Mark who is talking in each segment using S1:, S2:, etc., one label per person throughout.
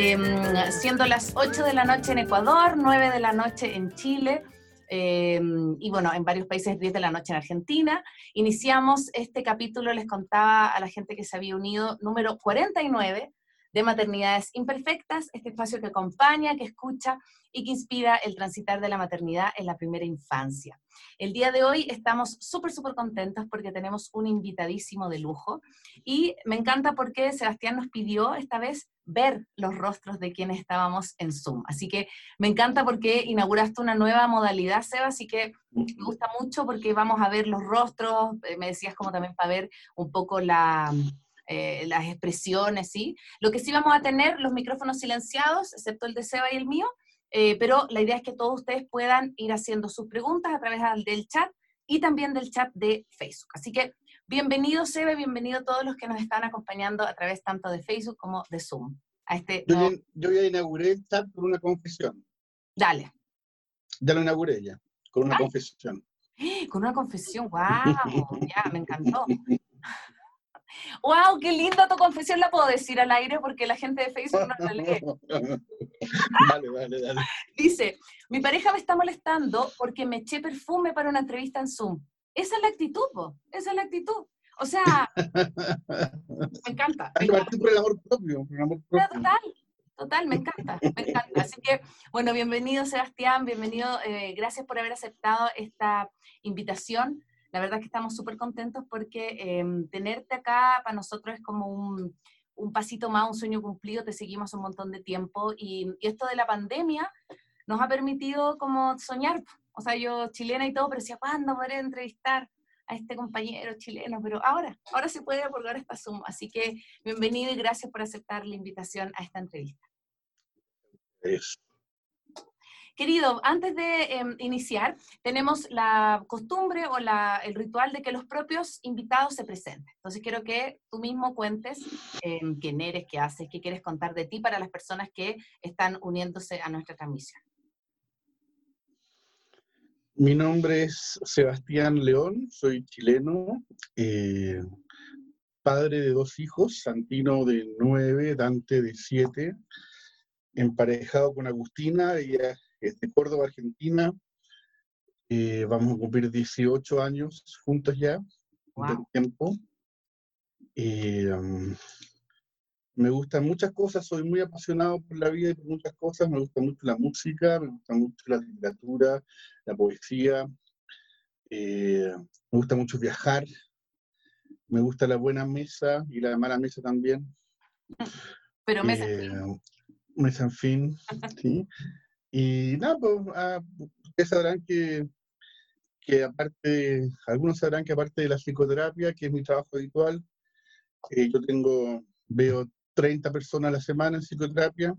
S1: em, siendo las 8 de la noche en Ecuador, 9 de la noche en Chile. Em, y bueno, en varios países 10 de la noche en Argentina. Iniciamos este capítulo, les contaba a la gente que se había unido, número 49 de Maternidades Imperfectas, este espacio que acompaña, que escucha y que inspira el transitar de la maternidad en la primera infancia. El día de hoy estamos súper, súper contentos porque tenemos un invitadísimo de lujo y me encanta porque Sebastián nos pidió esta vez ver los rostros de quienes estábamos en Zoom. Así que me encanta porque inauguraste una nueva modalidad, Seba, así que me gusta mucho porque vamos a ver los rostros, eh, me decías como también para ver un poco la eh, las expresiones, ¿sí? Lo que sí vamos a tener, los micrófonos silenciados, excepto el de Seba y el mío, eh, pero la idea es que todos ustedes puedan ir haciendo sus preguntas a través del chat y también del chat de Facebook. Así que bienvenido Seba, bienvenido todos los que nos están acompañando a través tanto de Facebook como de Zoom. A este
S2: yo, yo ya inauguré el chat con una confesión.
S1: Dale.
S2: Ya lo inauguré ya, con una confesión.
S1: Con una confesión, wow, ya, me encantó. ¡Wow! ¡Qué linda tu confesión! La puedo decir al aire porque la gente de Facebook no la lee.
S2: Dale, dale, dale.
S1: Dice: Mi pareja me está molestando porque me eché perfume para una entrevista en Zoom. Esa es la actitud, po. Esa es la actitud. O sea, me encanta.
S2: Hay que partir por el amor propio. Por el amor propio.
S1: Total, total, me encanta, me encanta. Así que, bueno, bienvenido Sebastián, bienvenido, eh, gracias por haber aceptado esta invitación. La verdad es que estamos súper contentos porque em, tenerte acá para nosotros es como un, pasito más, un sueño cumplido, te seguimos un montón de tiempo y, esto de la pandemia nos ha permitido como soñar. O sea, yo chilena y todo, pero decía, ¿cuándo podré entrevistar a este compañero chileno? Pero ahora, ahora se puede porque ahora está Zoom. Así que bienvenido y gracias por aceptar la invitación a esta entrevista. Querido, antes de em, iniciar, tenemos la costumbre o el ritual de que los propios invitados se presenten. Entonces quiero que tú mismo cuentes em, quién eres, qué haces, qué quieres contar de ti para las personas que están uniéndose a nuestra transmisión.
S2: Mi nombre es Sebastián León, soy chileno, eh, padre de dos hijos, Santino de nueve, Dante de siete, emparejado con Agustina, y de Córdoba, Argentina. Eh, vamos a cumplir 18 años juntos ya, wow. tiempo. Um, me gustan muchas cosas, soy muy apasionado por la vida y por muchas cosas. Me gusta mucho la música, me gusta mucho la literatura, la poesía. Eh, me gusta mucho viajar. Me gusta la buena mesa y la mala mesa también.
S1: Pero mesa en fin.
S2: Eh, mesa en fin, sí. Y nada, pues ah, ustedes sabrán que, que aparte, algunos sabrán que aparte de la psicoterapia, que es mi trabajo habitual, eh, yo tengo, veo 30 personas a la semana en psicoterapia,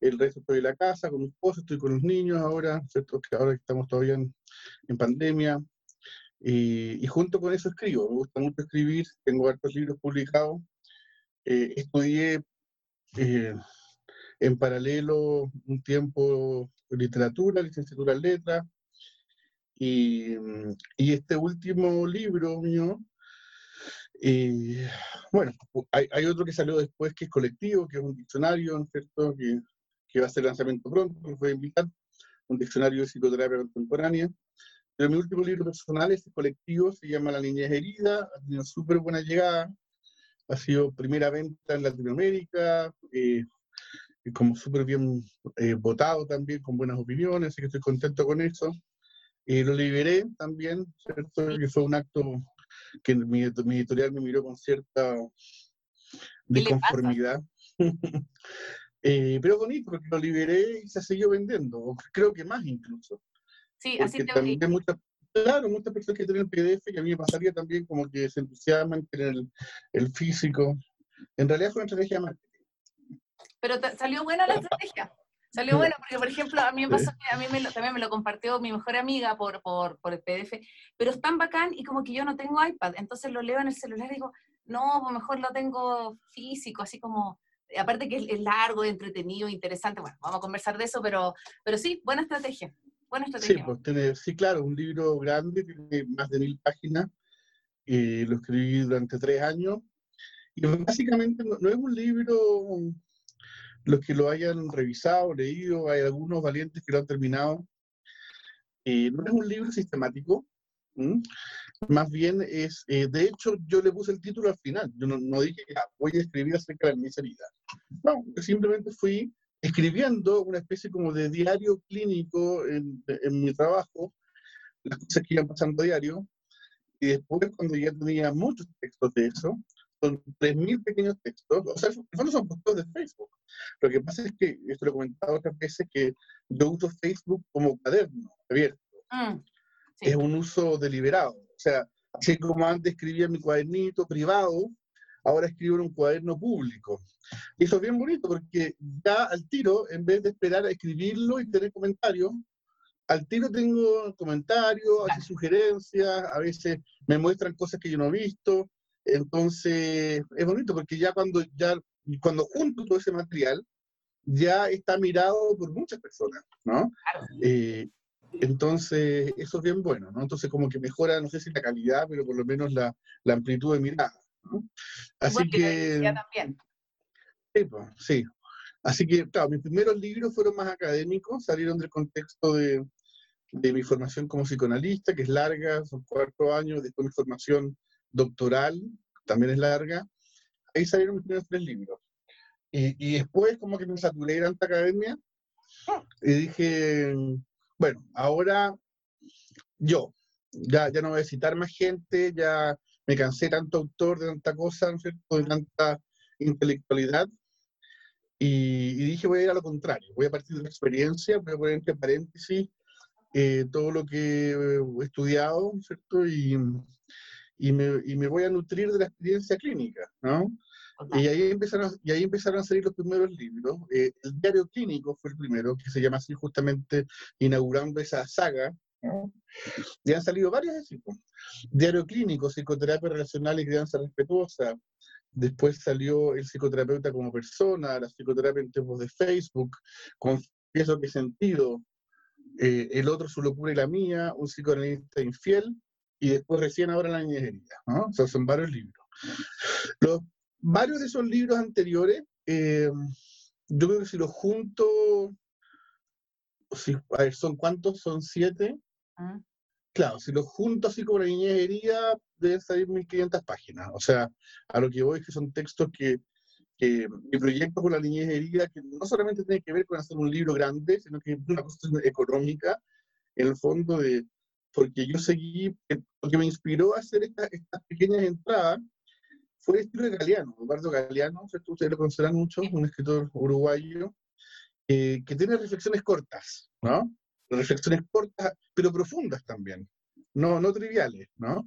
S2: el resto estoy en la casa con mi esposo, estoy con los niños ahora, ¿cierto? que ahora estamos todavía en, pandemia, y, junto con eso escribo, me gusta mucho escribir, tengo varios libros publicados, eh, estudié eh, en paralelo un tiempo literatura, licenciatura en letras, y, y, este último libro mío, eh, bueno, hay, hay, otro que salió después que es colectivo, que es un diccionario, ¿cierto? Que, que va a ser lanzamiento pronto, que fue invitar, un diccionario de psicoterapia contemporánea. Pero mi último libro personal es colectivo, se llama La niñez herida, ha tenido súper buena llegada, ha sido primera venta en Latinoamérica, eh, como súper bien eh, votado también, con buenas opiniones, así que estoy contento con eso. y lo liberé también, ¿cierto? Que fue un acto que mi, editorial me miró con cierta disconformidad. eh, pero bonito, porque lo liberé y se siguió vendiendo, creo que más incluso.
S1: Sí, así te
S2: también muchas, Claro, muchas personas que tienen el PDF, que a mí me pasaría también como que se entusiasman en el, el físico. En realidad fue una estrategia más
S1: pero salió buena la estrategia. Salió buena, porque por ejemplo, a mí me pasó que a mí me lo, también me lo compartió mi mejor amiga por, por, por, el PDF, pero es tan bacán y como que yo no tengo iPad, entonces lo leo en el celular y digo, no, pues mejor lo tengo físico, así como, aparte que es, largo, entretenido, interesante, bueno, vamos a conversar de eso, pero, pero sí, buena estrategia. Buena estrategia.
S2: Sí, pues, sí, claro, un libro grande, tiene más de mil páginas, eh, lo escribí durante tres años, y básicamente no es un libro los que lo hayan revisado, leído, hay algunos valientes que lo han terminado. Eh, no es un libro sistemático, más bien es, eh, de hecho, yo le puse el título al final. Yo no, dije, que voy a escribir acerca de mi herida. No, simplemente fui escribiendo una especie como de diario clínico en, en mi trabajo, las cosas que iban pasando diario, y después cuando ya tenía muchos textos de eso, son 3.000 pequeños textos, o sea, en fondo son postos de Facebook. Lo que pasa es que, esto lo he comentado otras veces, que yo uso Facebook como cuaderno abierto. Mm, es un uso deliberado. O sea, así como antes escribía en mi cuadernito privado, ahora escribo en un cuaderno público. Y eso es bien bonito porque ya al tiro, en vez de esperar a escribirlo y tener comentarios, al tiro tengo comentarios, hace sugerencias, a veces me muestran cosas que yo no he visto. Entonces, es bonito porque ya cuando, ya, cuando junto todo ese material, ya está mirado por muchas personas, ¿no? Eh, entonces, eso es bien bueno, ¿no? Entonces, como que mejora, no sé si la calidad, pero por lo menos la, la amplitud de mirada, ¿no? Así que... también. Sí, pues, sí. Así que, claro, mis primeros libros fueron más académicos, salieron del contexto de, de mi formación como psicoanalista, que es larga, son cuatro años, después mi formación doctoral, también es larga. Ahí salieron mis primeros tres libros. Y, y después como que me saturé de tanta academia y dije, bueno, ahora yo, ya, ya no voy a citar más gente, ya me cansé tanto autor, de tanta cosa, ¿no cierto? de tanta intelectualidad. Y, y, dije, voy a ir a lo contrario, voy a partir de la experiencia, voy a poner entre paréntesis eh, todo lo que he estudiado, ¿cierto? Y, y, me, y, me, voy a nutrir de la experiencia clínica, ¿no? Y ahí, empezaron, y ahí empezaron a salir los primeros libros. Eh, el diario clínico fue el primero, que se llama así justamente inaugurando esa saga. ¿no? Y han salido varios de Diario clínico, psicoterapia relacional y crianza respetuosa. Después salió el psicoterapeuta como persona, la psicoterapia en tiempos de Facebook, confieso que sentido, eh, el otro su locura y la mía, un psicoanalista infiel, y después recién ahora la niñería, ¿no? O sea, son varios libros. Los, varios de esos libros anteriores, eh, yo creo que si los junto, si, a ver, ¿son cuántos? ¿Son siete? Ah. Claro, si los junto así como la niñería, deben salir 1500 páginas. O sea, a lo que voy es que son textos que que mi proyecto con la niñez herida, que no solamente tiene que ver con hacer un libro grande, sino que es una cuestión económica, en el fondo, de, porque yo seguí, lo que me inspiró a hacer estas pequeñas entradas fue el estilo de Galeano, Eduardo Galeano, ustedes lo conocerán mucho, un escritor uruguayo, que tiene reflexiones cortas, ¿no? Reflexiones cortas, pero profundas también, no, no triviales, ¿no?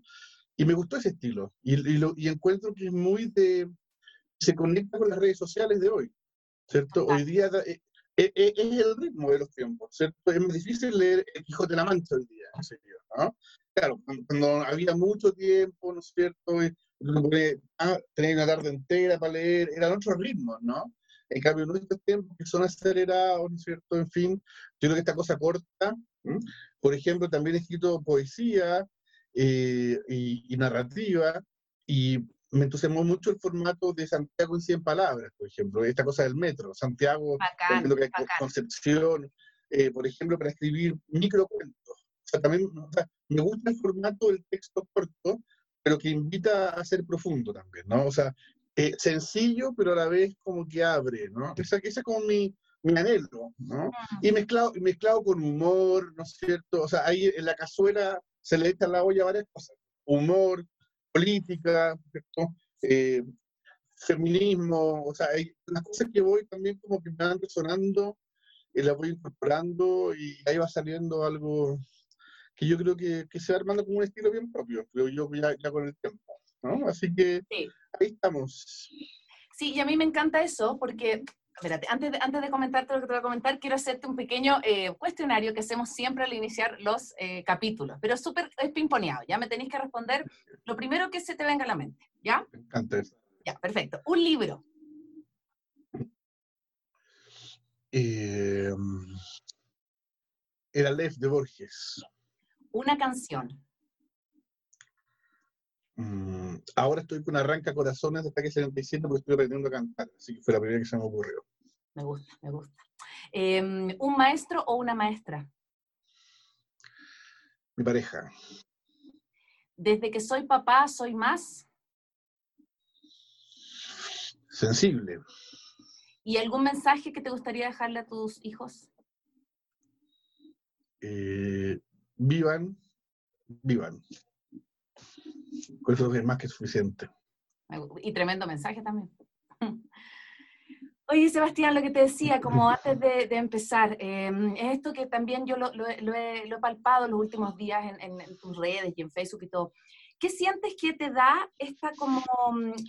S2: Y me gustó ese estilo, y, y, lo, y encuentro que es muy de, se conecta con las redes sociales de hoy, ¿cierto? Hoy día eh, eh, eh, es el ritmo de los tiempos, ¿cierto? Es muy difícil leer El Quijote de la Mancha hoy día, en serio, ¿no? Claro, cuando, había mucho tiempo, ¿no es cierto? Ah, tenía una tarde entera para leer, eran otros ritmos, ¿no? En cambio, en estos tiempos que son acelerados, ¿no es cierto? En fin, yo creo que esta cosa corta, por ejemplo, también he escrito poesía y, y, narrativa, y me entusiasmó mucho el formato de Santiago en 100 palabras, por ejemplo, esta cosa del metro, Santiago, lo que Concepción, eh, por ejemplo, para escribir microcuentos. O sea, también me gusta el formato del texto corto, pero que invita a ser profundo también, ¿no? O sea, eh, sencillo, pero a la vez como que abre, ¿no? Ese, ese es como mi, mi anhelo, ¿no? Y mezclado, mezclado con humor, ¿no es cierto? O sea, ahí en la cazuela se le echa a la olla varias cosas. Humor, política, eh, feminismo, o sea, hay unas cosas que voy también como que me van resonando y las voy incorporando y ahí va saliendo algo que yo creo que, que se va armando como un estilo bien propio, creo yo ya, ya con el tiempo, ¿no? Así que ahí estamos.
S1: Sí, y a mí me encanta eso porque espérate, antes de, antes de comentarte lo que te voy a comentar, quiero hacerte un pequeño eh, cuestionario que hacemos siempre al iniciar los eh, capítulos, pero súper es pimponeado, ya me tenéis que responder lo primero que se te venga a la mente, ¿ya?
S2: Me encanta
S1: Ya, perfecto. Un libro.
S2: Eh, era Lev de Borges.
S1: Una canción.
S2: Mm, ahora estoy con Arranca Corazones de Ataque 77 porque estoy aprendiendo a cantar, así que fue la primera que se me ocurrió.
S1: Me gusta, me gusta. Em, ¿Un maestro o una maestra?
S2: Mi pareja.
S1: Desde que soy papá, soy más.
S2: Sensible.
S1: ¿Y algún mensaje que te gustaría dejarle a tus hijos?
S2: Eh, vivan, vivan. Con eso es más que suficiente.
S1: Y tremendo mensaje también. Oye, Sebastián, lo que te decía, como antes de, empezar, em, es esto que también yo lo, he, palpado en los últimos días en, tus redes y en Facebook y todo. ¿Qué sientes que te da esta como,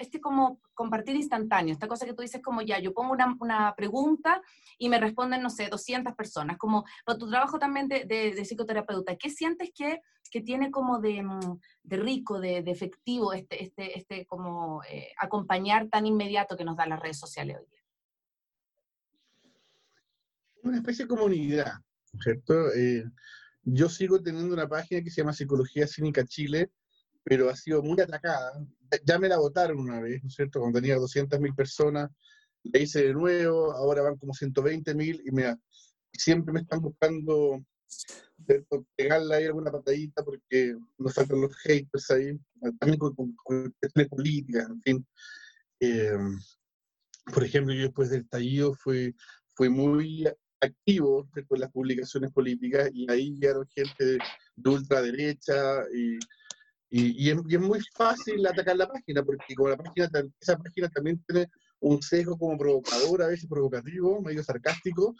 S1: este como compartir instantáneo? Esta cosa que tú dices como ya, yo pongo una, una pregunta y me responden, no sé, 200 personas. Como tu trabajo también de, psicoterapeuta, ¿qué sientes que, que tiene como de, de rico, de, efectivo este, este, este como eh, acompañar tan inmediato que nos da las redes sociales hoy día?
S2: una especie de comunidad, ¿cierto? Eh, yo sigo teniendo una página que se llama Psicología Cínica Chile, pero ha sido muy atacada. Ya me la votaron una vez, ¿no es cierto? Cuando tenía 200.000 personas, la hice de nuevo, ahora van como 120.000 y me, siempre me están buscando pegarle ahí alguna patadita porque nos faltan los haters ahí, también con, cuestiones políticas, en fin. Eh, por ejemplo, yo después del estallido fui, fui muy activo con las publicaciones políticas y ahí llegaron gente de, ultraderecha y, y, es, muy fácil atacar la página porque como la página, esa página también tiene un sesgo como provocador, a veces provocativo, medio sarcástico,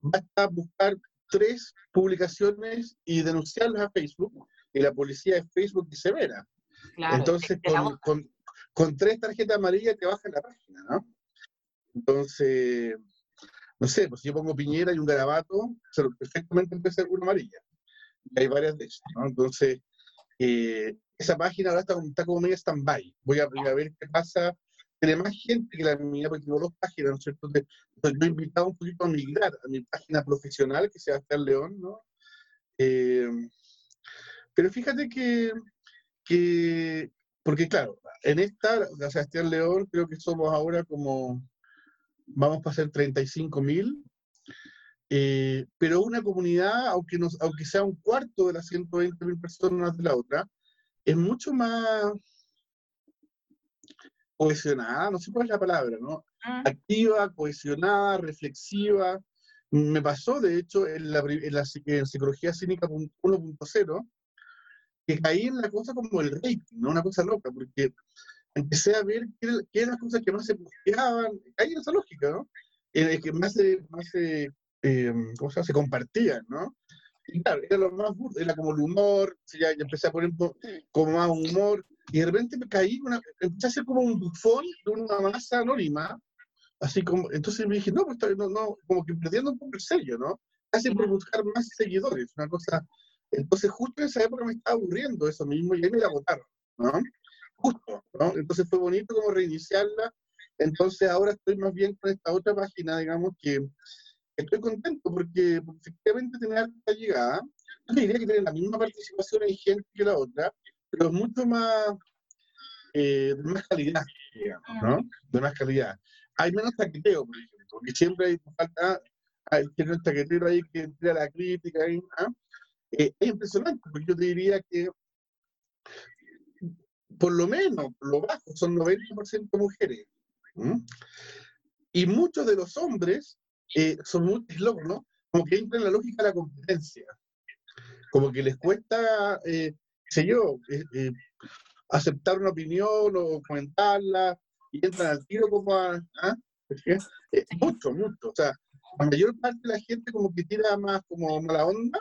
S2: basta buscar tres publicaciones y denunciarlas a Facebook y la policía de Facebook es severa. Entonces, con, con, con, tres tarjetas amarillas te bajan la página, ¿no? Entonces, no sé, pues si yo pongo Piñera y un garabato, perfectamente puede ser una amarilla. Y hay varias de esas, ¿no? Entonces, eh, esa página ahora está, como medio stand-by. Voy, a, ver qué pasa. Tiene más gente que la mía, porque tengo dos páginas, ¿no es cierto? Entonces, yo he invitado un poquito a migrar a mi página profesional, que sea el León, ¿no? Eh, pero fíjate que, que, porque claro, en esta, la Sebastián León, creo que somos ahora como vamos a ser 35 mil, eh, pero una comunidad, aunque, nos, aunque sea un cuarto de las 120 mil personas de la otra, es mucho más cohesionada, no sé cuál es la palabra, ¿no? Ah. Activa, cohesionada, reflexiva. Me pasó, de hecho, en la, en la en psicología cínica 1.0, que caí en la cosa como el rating, ¿no? Una cosa loca, porque empecé a ver qué, eran las cosas que más se posteaban, hay esa lógica, ¿no? Eh, que más se, más se, eh, ¿cómo se, se compartían, ¿no? Y claro, era lo más burdo, era como el humor, ya, ya empecé a poner como más humor, y de repente me caí, una, empecé a hacer como un bufón de una masa anónima, así como, entonces me dije, no, pues no, no, como que perdiendo un poco el sello, ¿no? Casi por buscar más seguidores, una cosa. Entonces, justo en esa época me estaba aburriendo eso mismo y ahí me la ¿no? justo, ¿no? Entonces fue bonito como reiniciarla. Entonces ahora estoy más bien con esta otra página, digamos, que estoy contento porque, efectivamente tiene alta llegada. Yo diría que tiene la misma participación en gente que la otra, pero es mucho más, eh, de más calidad, digamos, ¿no? De más calidad. Hay menos taqueteo, por ejemplo, porque siempre hay falta, hay un taquetero ahí que entre a la crítica. ¿ah? Eh, es impresionante, porque yo te diría que por lo menos, lo bajo, son 90% mujeres. Y muchos de los hombres eh, son muy locos, ¿no? Como que entran en la lógica de la competencia. Como que les cuesta, eh, sé yo, eh, eh, aceptar una opinión o comentarla y entran al tiro como a... ¿ah? mucho, mucho. O sea, la mayor parte de la gente como que tira más como mala onda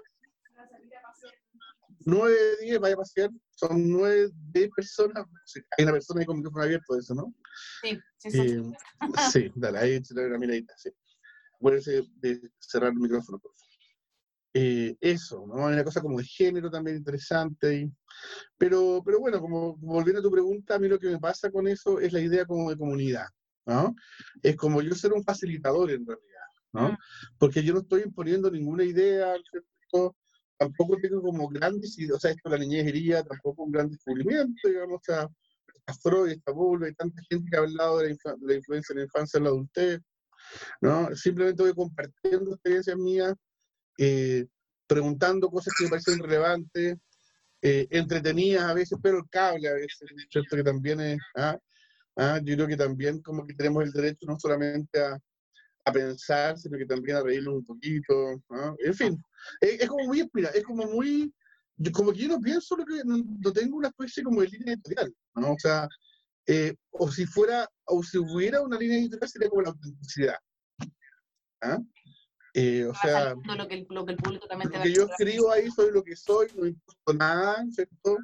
S2: 9 de 10, vaya a pasear, son 9 de personas. Hay una persona ahí con micrófono abierto eso, ¿no?
S1: Sí, sí, sí.
S2: Eh, sí, dale, ahí se le una miradita, sí. Acuérdense de cerrar el micrófono, por favor. Eh, eso, ¿no? Hay una cosa como de género también interesante. Y, pero, pero bueno, como volviendo a tu pregunta, a mí lo que me pasa con eso es la idea como de comunidad, ¿no? Es como yo ser un facilitador en realidad, ¿no? Mm. Porque yo no estoy imponiendo ninguna idea, ¿cierto? tampoco tengo como grandes, o sea, esto de la niñez herida, tampoco un gran descubrimiento, digamos, o sea, a Freud, esta Bull, hay tanta gente que ha hablado de la, influencia en la infancia en la adultez. ¿No? Simplemente voy compartiendo experiencias mías, eh, preguntando cosas que me parecen relevantes, eh, entretenidas a veces, pero el cable a veces, ¿cierto? Que también es, ¿ah? ¿Ah? yo creo que también como que tenemos el derecho no solamente a, a pensar, sino que también a reírnos un poquito, en fin, es, como muy inspira, es como muy, como que yo no pienso lo que, no, tengo una especie como de línea editorial, ¿no? O sea, eh, o si fuera, o si hubiera una línea editorial sería como la autenticidad. ¿ah? Eh, o sea,
S1: lo que, el, lo que el público también
S2: lo que yo escribo ahí soy lo que soy, no importa nada, ¿cierto?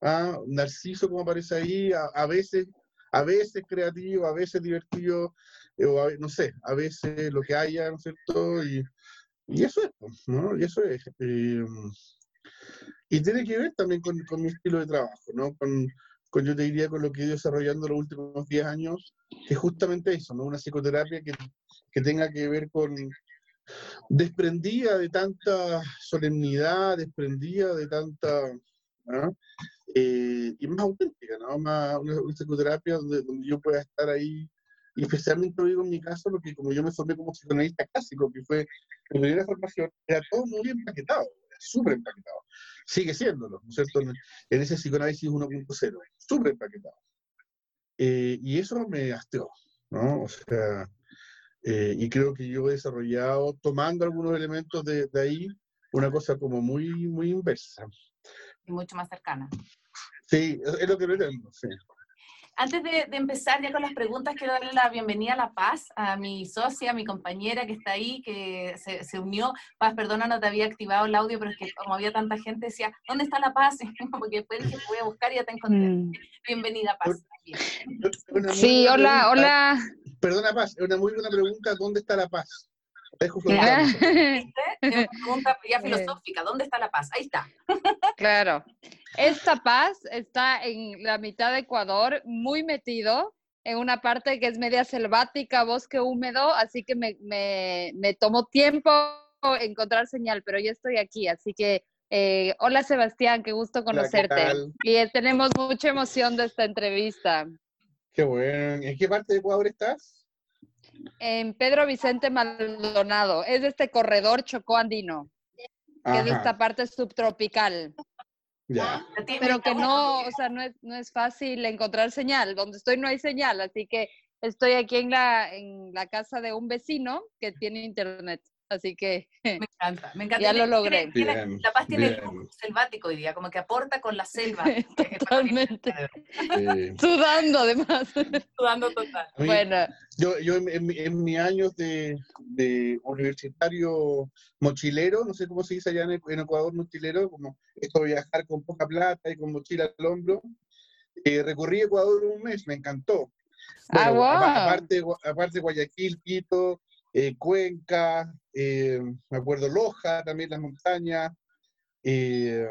S2: ¿Ah? Narciso como aparece ahí, a, veces a veces creativo, a veces divertido, eh, o no sé, a veces lo que haya, ¿no es cierto? Y, y eso es, pues, ¿no? Y eso es. Eh, y tiene que ver también con, con, mi estilo de trabajo, ¿no? Con, yo te diría, con lo que he ido desarrollando los últimos 10 años, que es justamente eso, ¿no? Una psicoterapia que, que tenga que ver con, desprendida de tanta solemnidad, desprendida de tanta... Eh, y más auténtica, ¿no? Más una, psicoterapia donde, yo pueda estar ahí, y especialmente lo digo en mi caso, porque como yo me formé como psicoanalista clásico, que fue mi primera formación, era todo muy empaquetado, súper empaquetado. Sigue siéndolo, ¿no es cierto? En ese psicoanálisis 1.0, súper empaquetado. Eh, y eso me hasteó, ¿no? O sea, eh, y creo que yo he desarrollado, tomando algunos elementos de, de, ahí, una cosa como muy, muy inversa.
S1: Y mucho más cercana.
S2: Sí, es lo que pretendo, sí.
S1: Antes de, empezar ya con las preguntas, quiero darle la bienvenida a La Paz, a mi socia, a mi compañera que está ahí, que se, unió. Paz, perdona, no te había activado el audio, pero es que como había tanta gente, decía, ¿dónde está La Paz? Porque después dije, voy a buscar y ya te encontré. Mm. Bienvenida, Paz.
S3: Sí, hola, hola.
S2: Perdona, Paz, es una muy buena pregunta, ¿dónde está La Paz?
S1: Es una pregunta ya filosófica, ¿dónde está la paz? Ahí está.
S3: Claro. Esta paz está en la mitad de Ecuador, muy metido, en una parte que es media selvática, bosque húmedo, así que me, me, me tomó tiempo encontrar señal, pero yo estoy aquí, así que eh, hola Sebastián, qué gusto conocerte. y eh, tenemos mucha emoción de esta entrevista.
S2: Qué bueno. ¿En qué parte de Ecuador estás?
S3: En Pedro Vicente Maldonado. Es de este corredor chocó andino, que es de esta parte subtropical.
S2: Ya.
S3: Pero que no, o sea, no es, no es fácil encontrar señal. Donde estoy no hay señal, así que estoy aquí en la, en la casa de un vecino que tiene internet. Así que
S1: me encanta, me encanta.
S3: Ya lo logré.
S1: la Paz tiene el selvático hoy día, como que aporta con la selva.
S3: Totalmente. Sudando además.
S1: Sudando total.
S3: bueno.
S2: Yo, yo en, en, mis años de, de, universitario mochilero, no sé cómo se dice allá en, Ecuador, mochilero, como esto de viajar con poca plata y con mochila al hombro, eh, recorrí Ecuador un mes, me encantó.
S3: ah, wow.
S2: aparte, aparte Guayaquil, Quito, eh, Cuenca, eh, me acuerdo Loja, también las montañas, eh,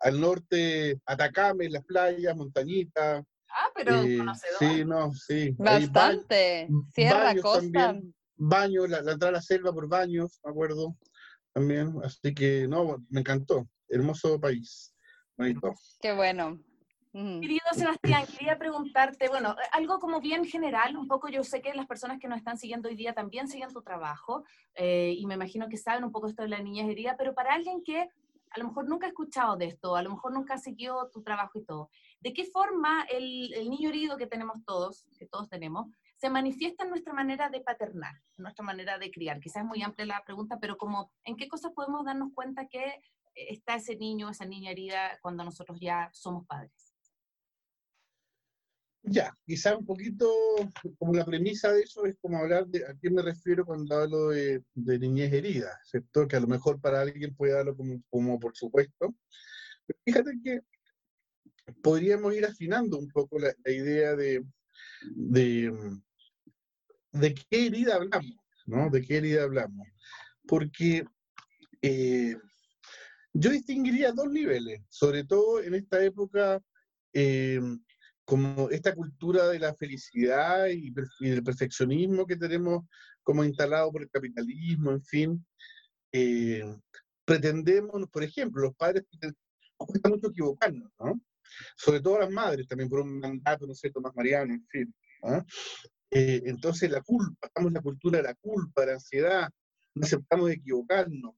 S2: al norte Atacame, las playas, Montañita.
S1: Ah, pero conocedor.
S2: Sí, no, sí.
S3: Bastante. Sierra, costa.
S2: baños, la, la, entrada a la selva por baños, me acuerdo, también. Así que, no, me encantó. Hermoso país. Bonito.
S3: Qué bueno.
S1: Querido Sebastián, quería preguntarte, bueno, algo como bien general, un poco yo sé que las personas que nos están siguiendo hoy día también siguen tu trabajo eh, y me imagino que saben un poco esto de la niñez herida, pero para alguien que a lo mejor nunca ha escuchado de esto, a lo mejor nunca ha seguido tu trabajo y todo, ¿de qué forma el, el niño herido que tenemos todos, que todos tenemos, se manifiesta en nuestra manera de paternar, en nuestra manera de criar? Quizás es muy amplia la pregunta, pero como, ¿en qué cosas podemos darnos cuenta que está ese niño, esa niña herida cuando nosotros ya somos padres?
S2: Ya, quizá un poquito como la premisa de eso es como hablar de a qué me refiero cuando hablo de, niñez herida, ¿cierto? Que a lo mejor para alguien puede darlo como, por supuesto. Fíjate que podríamos ir afinando un poco la, idea de, de, de, qué herida hablamos, ¿no? De qué herida hablamos. Porque eh, yo distinguiría dos niveles, sobre todo en esta época. Eh, como esta cultura de la felicidad y, del perfeccionismo que tenemos como instalado por el capitalismo, en fin, eh, pretendemos, por ejemplo, los padres cuesta mucho equivocarnos, ¿no? Sobre todo las madres, también por un mandato, no sé, más mariano, en fin. ¿ah? Eh, entonces la culpa, estamos en la cultura de la culpa, de la ansiedad, no aceptamos equivocarnos.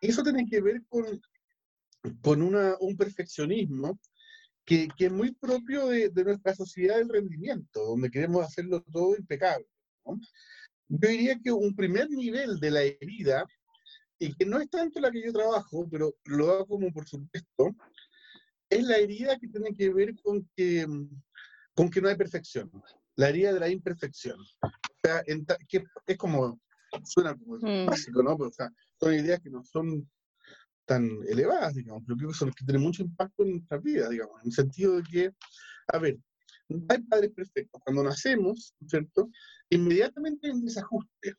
S2: Y eso tiene que ver con, con una, un perfeccionismo que, que, es muy propio de, de, nuestra sociedad del rendimiento, donde queremos hacerlo todo impecable. Yo diría que un primer nivel de la herida, y que no es tanto la que yo trabajo, pero lo hago como por supuesto, es la herida que tiene que ver con que, con que no hay perfección, la herida de la imperfección. O sea, que es como, suena como mm. básico, ¿no? Pero, o sea, son ideas que no son tan elevadas, digamos, pero creo que son las que tienen mucho impacto en nuestras vidas, digamos, en el sentido de que, a ver, hay padres perfectos. Cuando nacemos, ¿cierto? Inmediatamente hay un desajuste,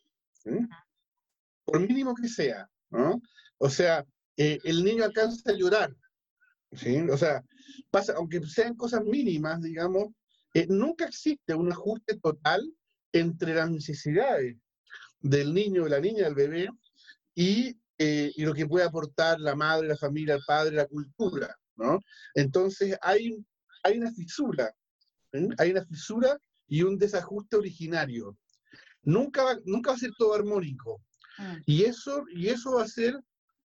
S2: por mínimo que sea, ¿no? O sea, eh, el niño alcanza a llorar, ¿sí? O sea, pasa, aunque sean cosas mínimas, digamos, eh, nunca existe un ajuste total entre las necesidades del niño, de la niña, del bebé, y, eh, y, lo que puede aportar la madre, la familia, el padre, la cultura, ¿no? Entonces hay, hay una fisura, hay una fisura y un desajuste originario. Nunca va, nunca va a ser todo armónico. Mm. Y, eso, y eso va a ser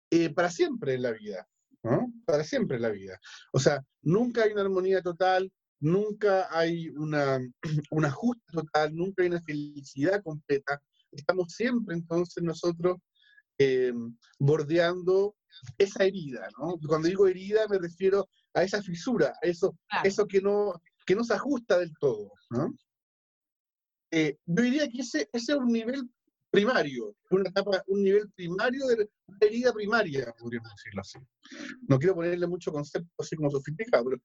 S2: eh, para siempre en la vida, ¿no? Para siempre en la vida. O sea, nunca hay una armonía total, nunca hay una, un ajuste total, nunca hay una felicidad completa. Estamos siempre entonces nosotros eh, bordeando esa herida, ¿no? Cuando digo herida me refiero a esa fisura, a eso, eso que, no, que no se ajusta del todo, ¿no? Eh, yo diría que ese, ese es un nivel primario, una etapa, un nivel primario de herida primaria, podríamos decirlo así. No quiero ponerle mucho concepto así como sofisticado, pero,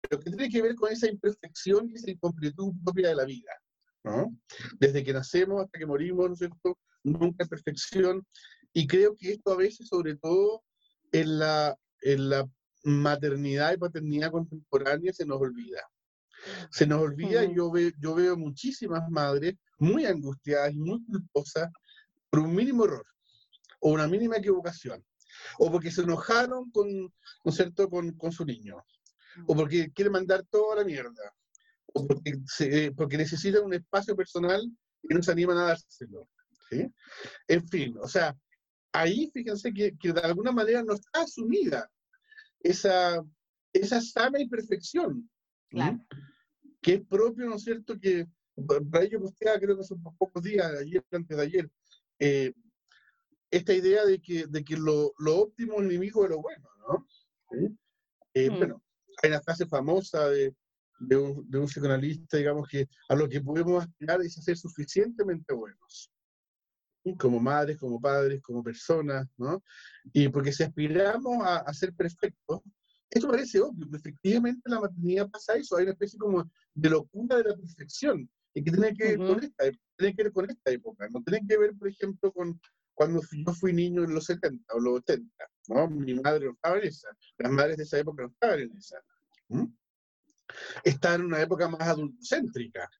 S2: pero que tiene que ver con esa imperfección y esa incompletud propia de la vida. ¿no? Desde que nacemos hasta que morimos, ¿no es cierto? Nunca hay perfección. Y creo que esto a veces, sobre todo en la, en la maternidad y paternidad contemporánea, se nos olvida. Se nos olvida, y yo, veo, yo veo muchísimas madres muy angustiadas y muy culposas por un mínimo error o una mínima equivocación, o porque se enojaron con, ¿no es cierto? con, con su niño, o porque quieren mandar toda la mierda, o porque, se, porque necesitan un espacio personal y no se animan a dárselo. ¿sí? En fin, o sea, ahí fíjense que, que, de alguna manera no está asumida esa, esa sana imperfección. Claro que es propio, ¿no es cierto?, que para ello usted creo que son pocos días, ayer, antes de ayer, eh, esta idea de que, de que lo, lo, óptimo es enemigo de lo bueno, ¿no? Eh, mm. Bueno, hay una frase famosa de, de, un, de, un, psicoanalista, digamos, que a lo que podemos aspirar es a ser suficientemente buenos, como madres, como padres, como personas, ¿no? Y porque si aspiramos a, a ser perfectos, esto parece obvio, pero efectivamente la maternidad pasa eso, hay una especie como de locura de la perfección, y que tiene que ver, con, esta, tiene que ver con esta época, no tiene que ver, por ejemplo, con cuando yo fui niño en los 70 o los 80, ¿no? Mi madre no estaba en esa, las madres de esa época no estaban en esa. Estaban en una época más adultocéntrica,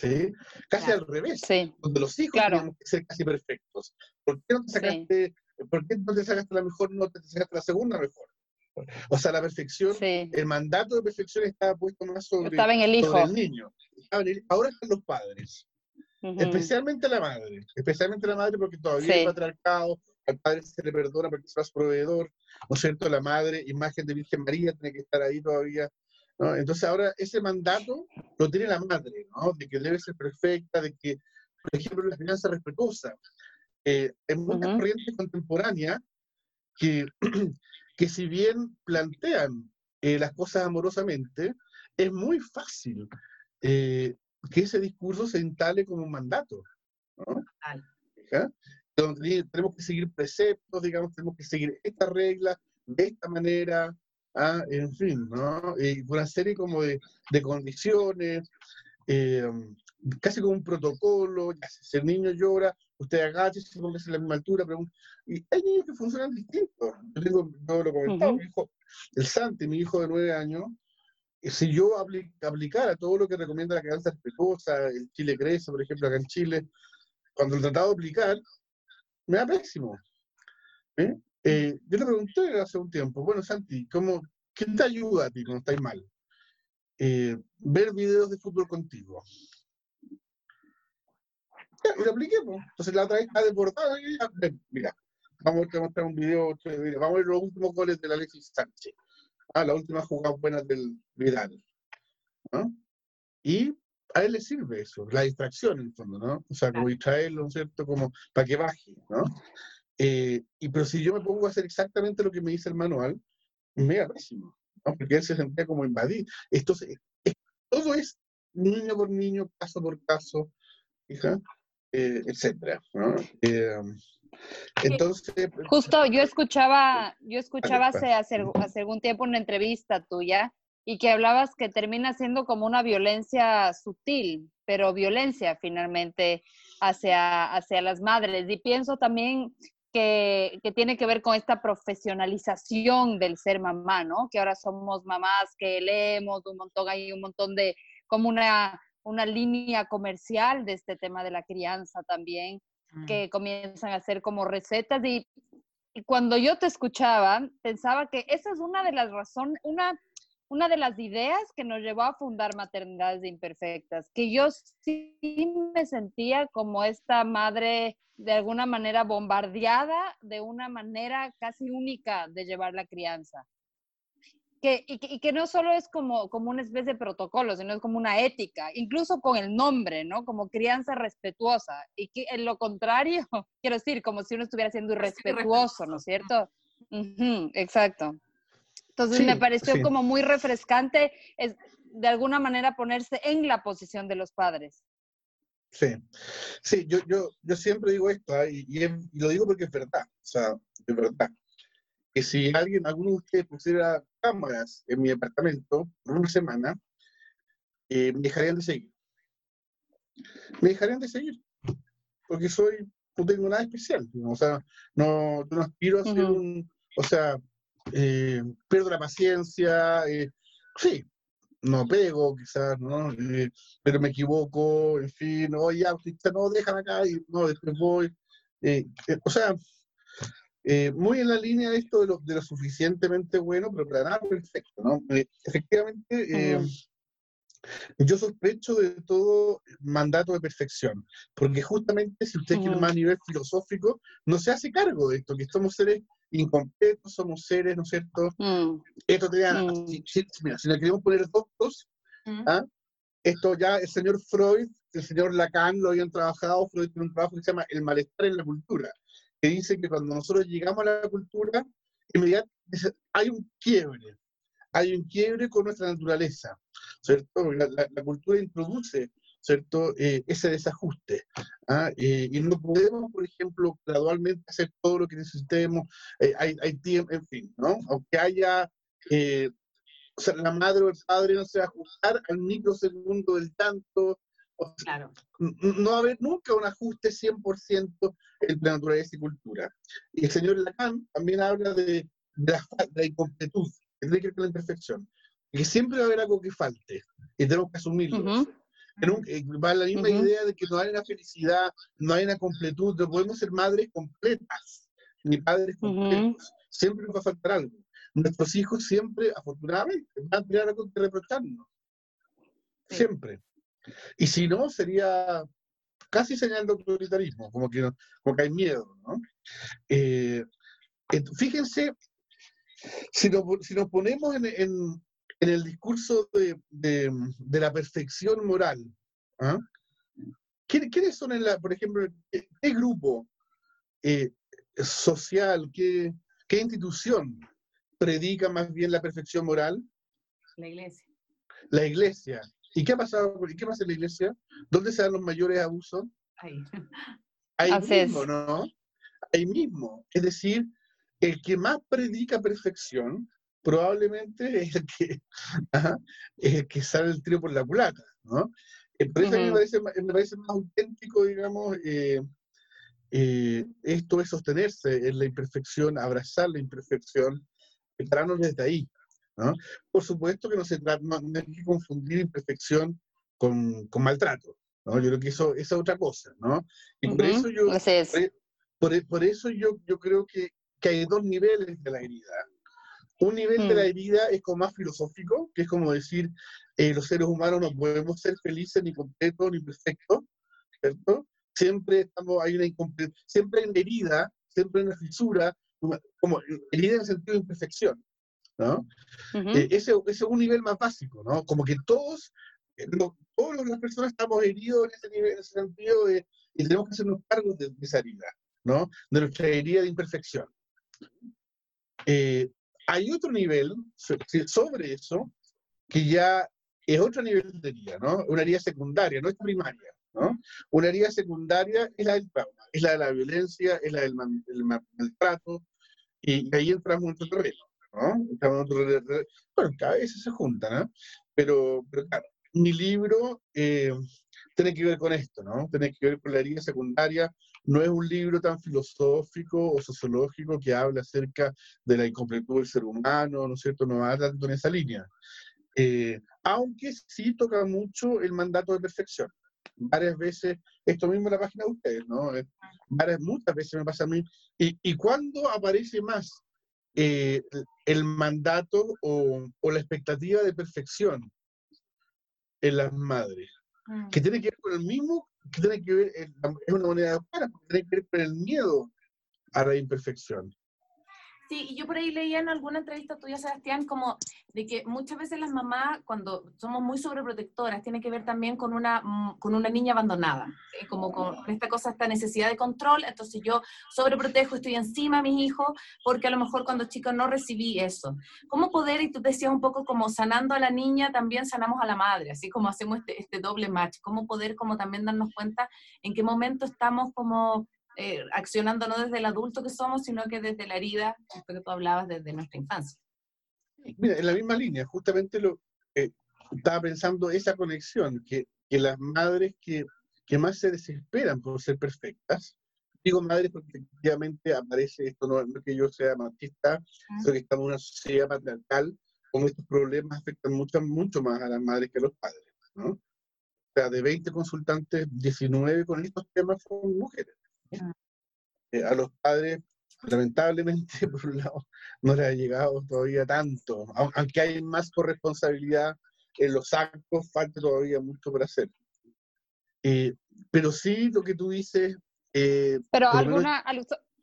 S2: ¿sí? Casi al revés, donde los hijos claro. que ser casi perfectos. ¿Por qué no te sacaste, ¿por qué no te sacaste la mejor nota, te sacaste la segunda mejor? O sea, la perfección, el mandato de perfección estaba puesto más sobre,
S3: estaba en el, hijo.
S2: el niño. Ahora están los padres, especialmente la madre, especialmente la madre porque todavía hay patriarcado, al padre se le perdona porque es más proveedor, ¿no es cierto? La madre, imagen de Virgen María, tiene que estar ahí todavía. ¿No? Entonces ahora ese mandato lo tiene la madre, ¿no? De que debe ser perfecta, de que, por ejemplo, la crianza respetuosa. Eh, en muchas corrientes contemporáneas que que si bien plantean eh, las cosas amorosamente, es muy fácil eh, que ese discurso se instale como un mandato. Donde tenemos que seguir preceptos, digamos, tenemos que seguir esta regla de esta manera, ¿ah? en fin, ¿no? Y una serie como de, de condiciones, eh, casi como un protocolo, si el niño llora, usted agache, se ponga a la misma altura, pregunta. Y hay niños que funcionan distintos. Yo tengo, yo lo comentaba, mi hijo, el Santi, mi hijo de nueve años, si yo aplicara todo lo que recomienda la crianza respetuosa, el Chile crece, por ejemplo, acá en Chile, cuando lo tratado de aplicar, me da pésimo. ¿eh? Eh, yo le pregunté hace un tiempo, bueno, Santi, ¿cómo, ¿qué te ayuda a ti cuando estás mal? Eh, ver videos de fútbol contigo. Ya, lo apliqué, pues. Entonces la otra vez está desbordada y ya, ven, mira, vamos a mostrar un video, mira, vamos a ver los últimos goles de la Alexis Sánchez. Ah, las últimas jugadas buenas del Vidal. ¿no? Y a él le sirve eso, la distracción en el fondo, ¿no? O sea, como distraerlo, ¿no es cierto? Como para que baje, ¿no? Eh, y pero si yo me pongo a hacer exactamente lo que me dice el manual, me da pésimo, ¿no? Porque él se sentía como invadir. Esto es, todo es niño por niño, caso por caso, hija, eh, etcétera, ¿no? Eh, entonces. Pues,
S3: Justo yo escuchaba, yo escuchaba hace, hace, hace algún tiempo una entrevista tuya y que hablabas que termina siendo como una violencia sutil, pero violencia finalmente hacia, hacia las madres. Y pienso también que, que, tiene que ver con esta profesionalización del ser mamá, ¿no? Que ahora somos mamás que leemos un montón, hay un montón de, como una, una línea comercial de este tema de la crianza también, mm. que comienzan a hacer como recetas y, y cuando yo te escuchaba, pensaba que esa es una de las razones, una una de las ideas que nos llevó a fundar Maternidades Imperfectas, que yo sí me sentía como esta madre de alguna manera bombardeada de una manera casi única de llevar la crianza. Que, y, que, no solo es como, como una especie de protocolo, sino es como una ética, incluso con el nombre, ¿no? Como crianza respetuosa. Y que en lo contrario, quiero decir, como si uno estuviera siendo irrespetuoso, ¿no es cierto? exacto. Entonces me pareció como muy refrescante es, de alguna manera ponerse en la posición de los padres.
S2: Sí, sí, yo, yo, yo siempre digo esto, ¿ah? y, lo digo porque es verdad, o sea, es verdad, que si alguien, alguno de ustedes pusiera cámaras en mi departamento por una semana, eh, me dejarían de seguir. Me dejarían de seguir, porque soy, no tengo nada especial, o sea, no, no aspiro a ser un, o sea, eh, pierdo la paciencia, eh, sí, no pego quizás, ¿no? Eh, pero me equivoco, en fin, oye, ya, no, déjame acá y no, después voy. o sea, muy en la línea de esto de lo, de lo suficientemente bueno, pero para nada perfecto, ¿no? efectivamente, yo sospecho de todo mandato de perfección, porque justamente si usted quiere más nivel filosófico, no se hace cargo de esto, que somos seres incompletos, somos seres, ¿no es cierto? Mm. Esto te da, mm. si, mira, si le queremos poner dos, mm. ¿ah? esto ya el señor Freud, el señor Lacan lo habían trabajado, Freud tiene un trabajo que se llama El malestar en la cultura, que dice que cuando nosotros llegamos a la cultura, inmediatamente hay un quiebre, hay un quiebre con nuestra naturaleza, ¿cierto? la cultura introduce ¿cierto? Eh, ese desajuste. ¿ah? Eh, y no podemos, por ejemplo, gradualmente hacer todo lo que necesitemos, eh, hay, hay, tiempo, en fin, ¿no? Aunque haya, o sea, la madre o el padre no se va a ajustar al microsegundo del tanto, claro. no va a haber nunca un ajuste 100% entre naturaleza y cultura. Y el señor Lacan también habla de, de, la, de la incompletud, que tiene que ver con la imperfección, que siempre va a haber algo que falte, y tenemos que asumirlo. Eh, va la misma idea de que no hay una felicidad, no hay una completud, no podemos ser madres completas, ni padres completos. Siempre nos va a faltar algo. Nuestros hijos siempre, afortunadamente, van a tener algo que reprocharnos. Siempre. Y si no, sería casi señal de autoritarismo, como que, como que hay miedo. ¿no? Eh, fíjense, si nos, si nos ponemos en, en el discurso de, la perfección moral, ¿ah? ¿quiénes son, en la, por ejemplo, qué, grupo eh, social, qué, qué institución predica más bien la perfección moral?
S1: La iglesia.
S2: La iglesia. ¿Y qué ha pasado? ¿Qué pasa en la iglesia? ¿Dónde se dan los mayores abusos?
S1: Ahí.
S2: Ahí mismo, ¿no? Ahí mismo. Es decir, el que más predica perfección probablemente es el que, es que sale el trío por la culata, ¿no? Eh, por eso a mí me parece, me parece, más auténtico, digamos, eh, eh, esto es sostenerse en la imperfección, abrazar la imperfección, pararnos desde ahí, ¿no? Por supuesto que no se trata, no, hay que confundir imperfección con, con, maltrato, ¿no? Yo creo que eso, esa es otra cosa, ¿no? Y por eso yo, por, por, eso yo, yo creo que, que hay dos niveles de la herida. Un nivel de la mm. herida es como más filosófico, que es como decir, eh, los seres humanos no podemos ser felices, ni completos, ni perfectos, ¿cierto? siempre estamos, hay una siempre hay una herida, siempre hay una fisura, como herida en el sentido de imperfección, ¿no? Eh, ese, ese, es un nivel más básico, ¿no? Como que todos, eh, todas las personas estamos heridos en ese, nivel, en ese sentido de, y tenemos que hacernos cargo de, esa herida, ¿no? De nuestra herida de imperfección. Eh, hay otro nivel sobre eso que ya es otro nivel de herida, ¿no? Una herida secundaria, no es primaria, ¿no? Una herida secundaria es la del trauma, es la de la violencia, es la del, maltrato, y, ahí entramos en otro terreno, ¿no? Entramos en otro terreno. Bueno, cada vez se juntan, ¿no? Pero, pero claro, mi libro eh, tiene que ver con esto, ¿no? Tiene que ver con la herida secundaria. No es un libro tan filosófico o sociológico que habla acerca de la incompletud del ser humano, ¿no es cierto? No va tanto en esa línea. Eh, aunque sí toca mucho el mandato de perfección. Varias veces, esto mismo en la página de ustedes, ¿no? Eh, varias, muchas veces me pasa a mí. ¿Y, y cuándo aparece más eh, el mandato o, o, la expectativa de perfección en las madres? Mm. Que tiene que ver con el mismo, que tiene que ver, es una moneda de cara, tiene que ver con el miedo a la imperfección.
S1: Sí, y yo por ahí leía en alguna entrevista tuya, Sebastián, como de que muchas veces las mamás, cuando somos muy sobreprotectoras, tiene que ver también con una, mm, con una niña abandonada, como con esta cosa, esta necesidad de control, entonces yo sobreprotejo, estoy encima de mis hijos, porque a lo mejor cuando chico no recibí eso. ¿Cómo poder, y tú decías un poco como sanando a la niña, también sanamos a la madre, así como hacemos este, este doble match, cómo poder como también darnos cuenta en qué momento estamos como eh, accionando no desde el adulto que somos, sino que desde la herida, esto que tú hablabas, desde nuestra infancia.
S2: Mira, en la misma línea, justamente lo eh, estaba pensando esa conexión, que, que las madres que, que, más se desesperan por ser perfectas, digo madres porque efectivamente aparece esto, no, es que yo sea machista, sino que estamos en una sociedad patriarcal, con estos problemas afectan mucho, mucho más a las madres que a los padres, ¿no? O sea, de 20 consultantes, 19 con estos temas son mujeres. Eh, a los padres, lamentablemente, por un lado, no les ha llegado todavía tanto, aunque hay más corresponsabilidad en los actos, falta todavía mucho por hacer. Eh, pero sí, lo que tú dices...
S3: Eh, pero alguna,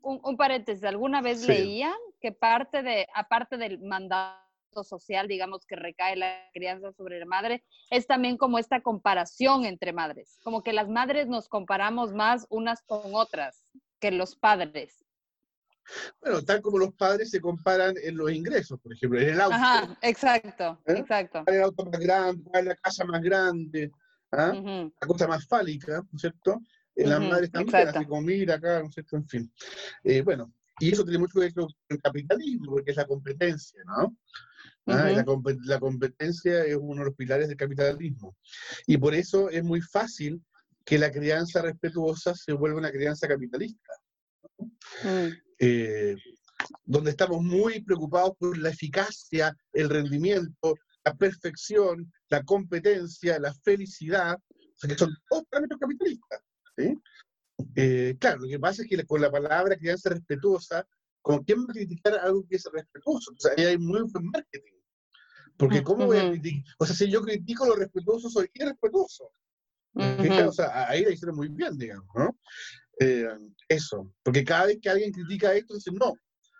S3: un, paréntesis, ¿alguna vez leían que parte de, aparte del mandato social, digamos, que recae la crianza sobre la madre, es también como esta comparación entre madres, como que las madres nos comparamos más unas con otras que los padres.
S2: Bueno, tal como los padres se comparan en los ingresos, por ejemplo, en el auto.
S3: Ajá, exacto, ¿eh? exacto.
S2: El auto más grande, la casa más grande, ¿ah? la cosa más fálica, ¿no es cierto? En las madres también, como mira acá, ¿no es cierto? En fin. Eh, bueno, y eso tiene mucho que ver con el capitalismo, porque es la competencia, ¿no? Ah, la, la, competencia es uno de los pilares del capitalismo. Y por eso es muy fácil que la crianza respetuosa se vuelva una crianza capitalista. Mm. Eh, donde estamos muy preocupados por la eficacia, el rendimiento, la perfección, la competencia, la felicidad, o sea que son todos parámetros capitalistas. Eh, claro, lo que pasa es que con la palabra crianza respetuosa, ¿con quién va a criticar algo que es respetuoso? O sea, ahí hay muy buen marketing. Porque ¿cómo voy a criticar? O sea, si yo critico lo respetuoso, soy irrespetuoso. O sea, ahí la hicieron muy bien, digamos, ¿no? Eh, eso. Porque cada vez que alguien critica esto, dice, no,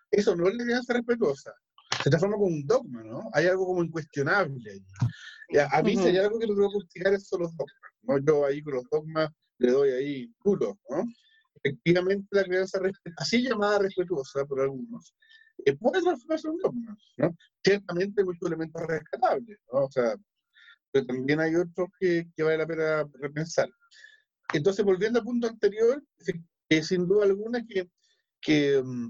S2: eso no es la crianza respetuosa. Se transforma como un dogma, ¿no? Hay algo como incuestionable ahí. a, mí sería algo que no tengo que criticar eso los dogmas, ¿no? Yo ahí con los dogmas le doy ahí duro, ¿no? Efectivamente, la crianza así llamada respetuosa por algunos, eh, puede transformarse en dogma, ¿no? Ciertamente muchos elementos rescatables, ¿no? O sea, pero también hay otros que, que vale la pena repensar. Entonces, volviendo al punto anterior, que sin duda alguna que, que mm,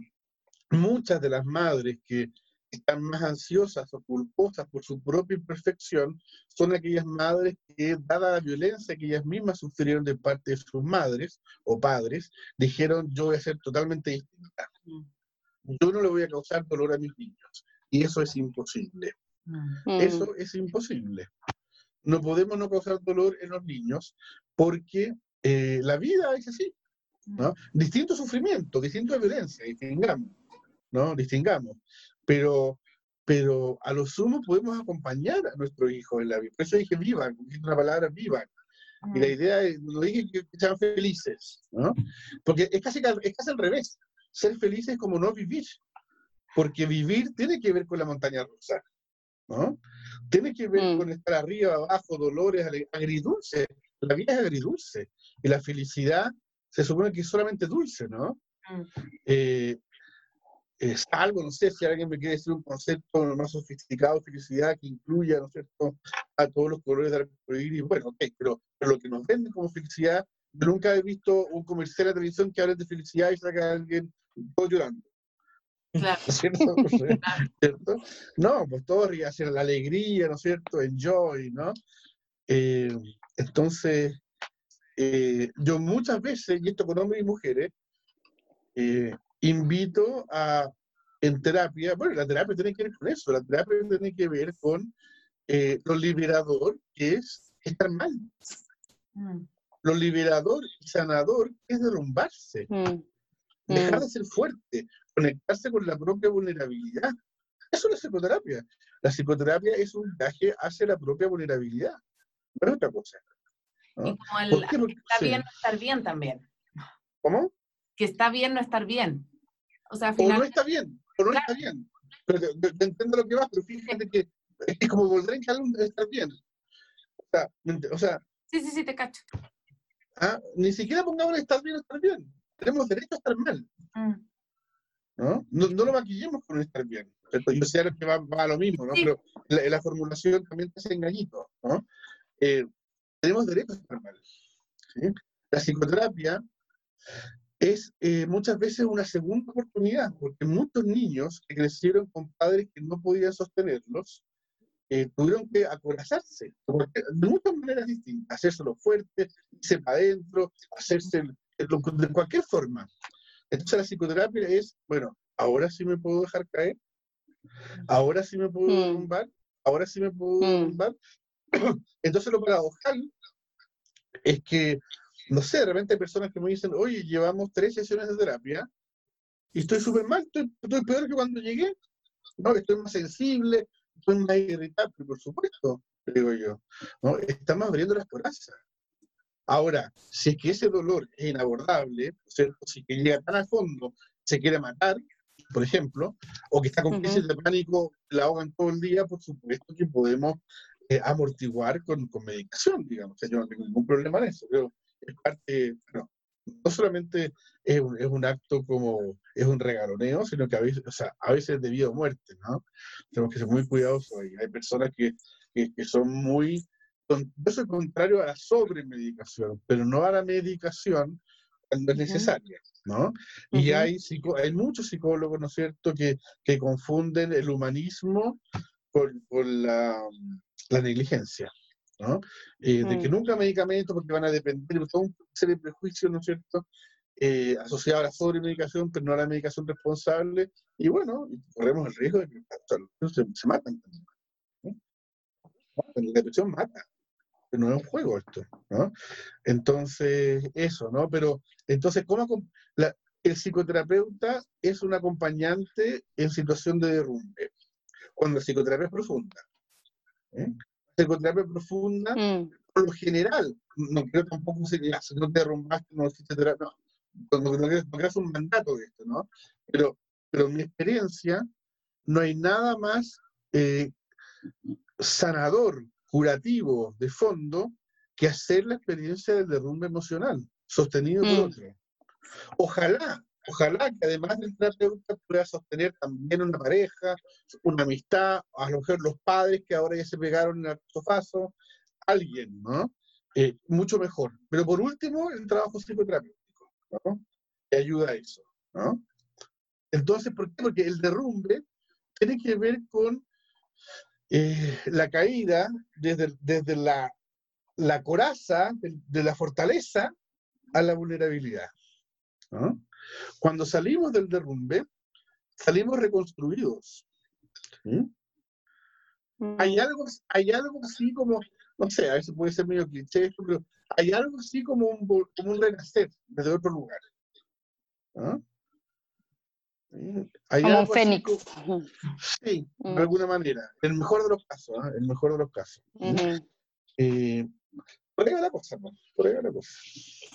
S2: muchas de las madres que están más ansiosas o culposas por su propia imperfección son aquellas madres que, dada la violencia que ellas mismas sufrieron de parte de sus madres o padres, dijeron yo voy a ser totalmente distinta. Yo no le voy a causar dolor a mis niños. Y eso es imposible. Mm. Eso es imposible. No podemos no causar dolor en los niños porque eh, la vida es así. ¿no? Mm. Distinto sufrimiento, distinta violencia, distingamos. ¿no? Distingamos pero, pero a lo sumo podemos acompañar a nuestro hijo en la vida. Por eso dije vivan, una palabra vivan. Y la idea es, no dije que, sean felices, ¿no? Porque es casi, es casi al revés. Ser felices es como no vivir. Porque vivir tiene que ver con la montaña rusa, ¿no? Tiene que ver mm. con estar arriba, abajo, dolores, agridulce. La vida es agridulce. Y la felicidad se supone que es solamente dulce, ¿no? Mm. Eh, es algo, no sé si alguien me quiere decir un concepto más sofisticado, felicidad, que incluya, ¿no es cierto?, a todos los colores del arcoíris. Bueno, ok, pero, pero, lo que nos venden como felicidad, yo nunca he visto un comercial de televisión que hable de felicidad y saca a alguien todo llorando.
S1: Claro.
S2: ¿Cierto? No, pues todo hacia la alegría, ¿no es cierto? Enjoy, ¿no? Eh, entonces, eh, yo muchas veces, y esto con hombres y mujeres, eh, invito a, en terapia, bueno, la terapia tiene que ver con eso, la terapia tiene que ver con eh, lo liberador que es estar mal. Mm. Lo liberador y sanador es derrumbarse, mm. dejar mm. de ser fuerte, conectarse con la propia vulnerabilidad. Eso es la psicoterapia. La psicoterapia es un viaje hacia la propia vulnerabilidad, no es otra cosa.
S1: Y como el, está bien estar bien también.
S2: ¿Cómo?
S1: Que está bien no estar bien. O, sea,
S2: no está bien, o no está bien. Pero te, entiendo lo que vas, pero fíjate que es como volver en calor estar bien. O sea, o sea,
S1: sí, sí, sí, te cacho.
S2: Ah, ni siquiera pongamos estar bien o estar bien. Tenemos derecho a estar mal. Mm. ¿No? ¿no? lo maquillemos con estar bien. Yo sé que va, va a lo mismo, ¿no? Pero la, la, formulación también te hace engañito, ¿no? Eh, tenemos derecho a estar mal. ¿sí? La psicoterapia es eh, muchas veces una segunda oportunidad, porque muchos niños que crecieron con padres que no podían sostenerlos, eh, tuvieron que acorazarse, de muchas maneras distintas, hacérselo fuerte, irse para adentro, hacerse de cualquier forma. Entonces la psicoterapia es, bueno, ahora sí me puedo dejar caer, ahora sí me puedo mm. derrumbar, ahora sí me puedo mm. derrumbar. Entonces lo paradojal es que no sé, de repente hay personas que me dicen, oye, llevamos tres sesiones de terapia y estoy súper mal, estoy, peor que cuando llegué. No, estoy más sensible, estoy más irritable, por supuesto, digo yo. ¿no? Estamos abriendo las corazas. Ahora, si es que ese dolor es inabordable, ¿cierto? si que llega tan a fondo, se quiere matar, por ejemplo, o que está con crisis de pánico, la ahogan todo el día, por supuesto que podemos eh, amortiguar con, con, medicación, digamos. yo no tengo ningún problema en eso. Pero es parte, no, no solamente es un, es un, acto como, es un regaloneo, sino que a veces, o sea, a veces es debido a muerte, ¿no? Tenemos que ser muy cuidadosos ahí. Hay personas que, que, que son muy, yo soy contrario a la sobremedicación, pero no a la medicación cuando es necesaria, ¿no? Y hay, hay muchos psicólogos, ¿no es cierto?, que, que confunden el humanismo con, con la, la negligencia. ¿No? Eh, de que nunca medicamentos porque van a depender de todo un serie de prejuicios, ¿no es cierto? Eh, asociados a la sobremedicación, pero no a la medicación responsable, y bueno, corremos el riesgo de que se, se matan. La depresión mata, no es un juego esto, ¿no? Entonces, eso, ¿no? Pero, entonces, ¿cómo la, el psicoterapeuta es un acompañante en situación de derrumbe, cuando la psicoterapia es profunda. ¿eh? Psicoterapia profunda, mm. por lo general, no creo tampoco que si no te derrumbaste, no hiciste terapia, no, no, no, no, un mandato de esto, ¿no? Pero, pero en mi experiencia, no hay nada más eh, sanador, curativo, de fondo, que hacer la experiencia del derrumbe emocional, sostenido por mm. otro. Ojalá Ojalá que además del terapeuta pueda sostener también una pareja, una amistad, a lo mejor los padres que ahora ya se pegaron en el sofazo, alguien, ¿no? Eh, mucho mejor. Pero por último, el trabajo psicoterapéutico, ¿no? Que ayuda a eso, ¿no? Entonces, ¿por qué? Porque el derrumbe tiene que ver con eh, la caída desde, desde la, la coraza, de, de la fortaleza, a la vulnerabilidad. ¿no? Cuando salimos del derrumbe, salimos reconstruidos. Hay, mm. algo, hay algo así como, no sé, a veces puede ser medio cliché, pero hay algo así como un, como un renacer desde otro lugar. ¿Ah?
S3: como un fénix.
S2: sí, de mm. alguna manera. El mejor de los casos, ¿eh? el mejor de los casos. Eh, Por ahí va la cosa, por ahí va la cosa.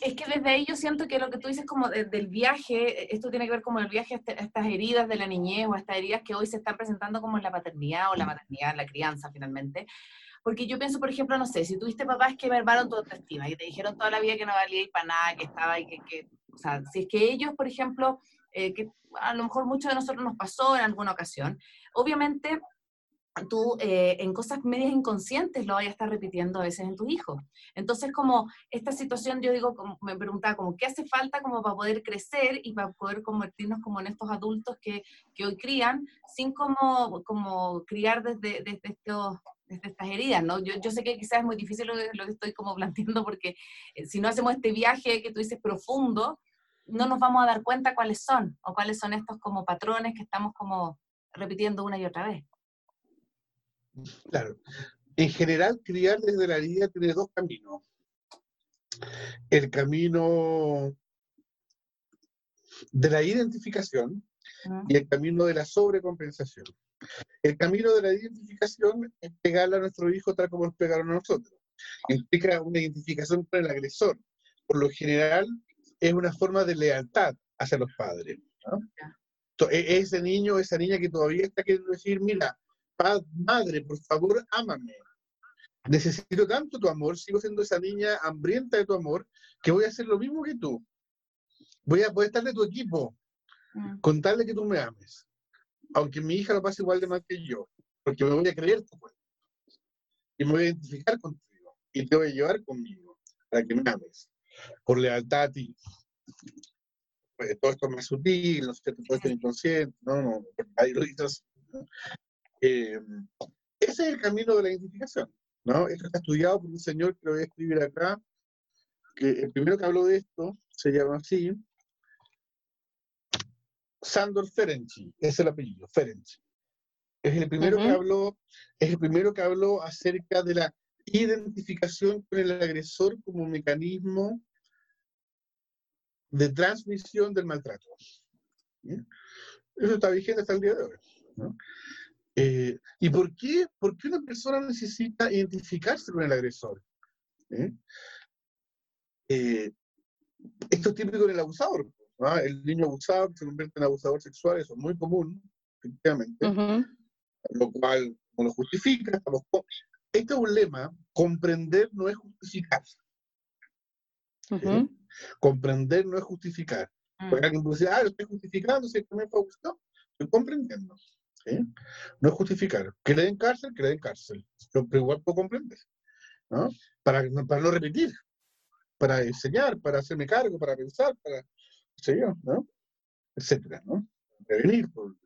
S1: Es que desde ahí yo siento que lo que tú dices como desde el viaje, esto tiene que ver como el viaje a este, estas heridas de la niñez o a estas heridas que hoy se están presentando como en la paternidad o la maternidad, la crianza finalmente. Porque yo pienso, por ejemplo, no sé, si tuviste papás que mermaron tu autoestima y te dijeron toda la vida que no valía y para nada, que estaba y que, que, o sea, si es que ellos, por ejemplo, eh, que a lo mejor muchos de nosotros nos pasó en alguna ocasión, obviamente tú eh, en cosas medias inconscientes lo vayas a estar repitiendo a veces en tus hijos. Entonces, como esta situación, yo digo, como, me preguntaba, como, ¿qué hace falta como para poder crecer y para poder convertirnos como en estos adultos que, que hoy crían, sin como, como criar desde, desde, estos, desde estas heridas, ¿no? Yo, yo, sé que quizás es muy difícil lo que, lo que estoy como planteando, porque eh, si no hacemos este viaje que tú dices profundo, no nos vamos a dar cuenta cuáles son, o cuáles son estos como patrones que estamos como repitiendo una y otra vez.
S2: Claro. En general, criar desde la herida tiene dos caminos. El camino de la identificación y el camino de la sobrecompensación. El camino de la identificación es pegarle a nuestro hijo tal como nos pegaron a nosotros. Implica una identificación con el agresor. Por lo general, es una forma de lealtad hacia los padres. E-, ese niño, esa niña que todavía está queriendo decir, mira, madre, por favor, ámame. Necesito tanto tu amor, sigo siendo esa niña hambrienta de tu amor, que voy a hacer lo mismo que tú. Voy a, poder estar de tu equipo, mm. con tal de que tú me ames. Aunque mi hija lo pase igual de mal que yo, porque me voy a creer tu cuerpo. Y me voy a identificar contigo. Y te voy a llevar conmigo, para que me ames. Por lealtad a ti. Pues, todo esto es más sutil, no sé, todo esto inconsciente, no, no, hay ruidos. Eh, ese es el camino de la identificación, ¿no? Esto está estudiado por un señor que lo voy a escribir acá, que el primero que habló de esto se llama así, Sandor Ferenczi, es el apellido, Ferenczi. Es el primero que habló, es el primero que habló acerca de la identificación con el agresor como mecanismo de transmisión del maltrato. Eso está vigente hasta el día de hoy. ¿no? Eh, ¿Y por qué? Porque una persona necesita identificarse con el agresor. ¿Eh? Eh, esto es típico en el abusador. El niño abusado se convierte en abusador sexual, eso es muy común, efectivamente. Lo cual no lo justifica. Este es un lema, comprender no es justificar. Comprender no es justificar. Mm. Porque alguien puede decir, ah, lo estoy justificando, si me fue Estoy comprendiendo. No es justificar. Que le den cárcel, que le den cárcel. Pero, igual puedo comprender. ¿no? Para, para no repetir, para enseñar, para hacerme cargo, para pensar, para, sé ¿no? Etcétera, ¿no? Prevenir, por,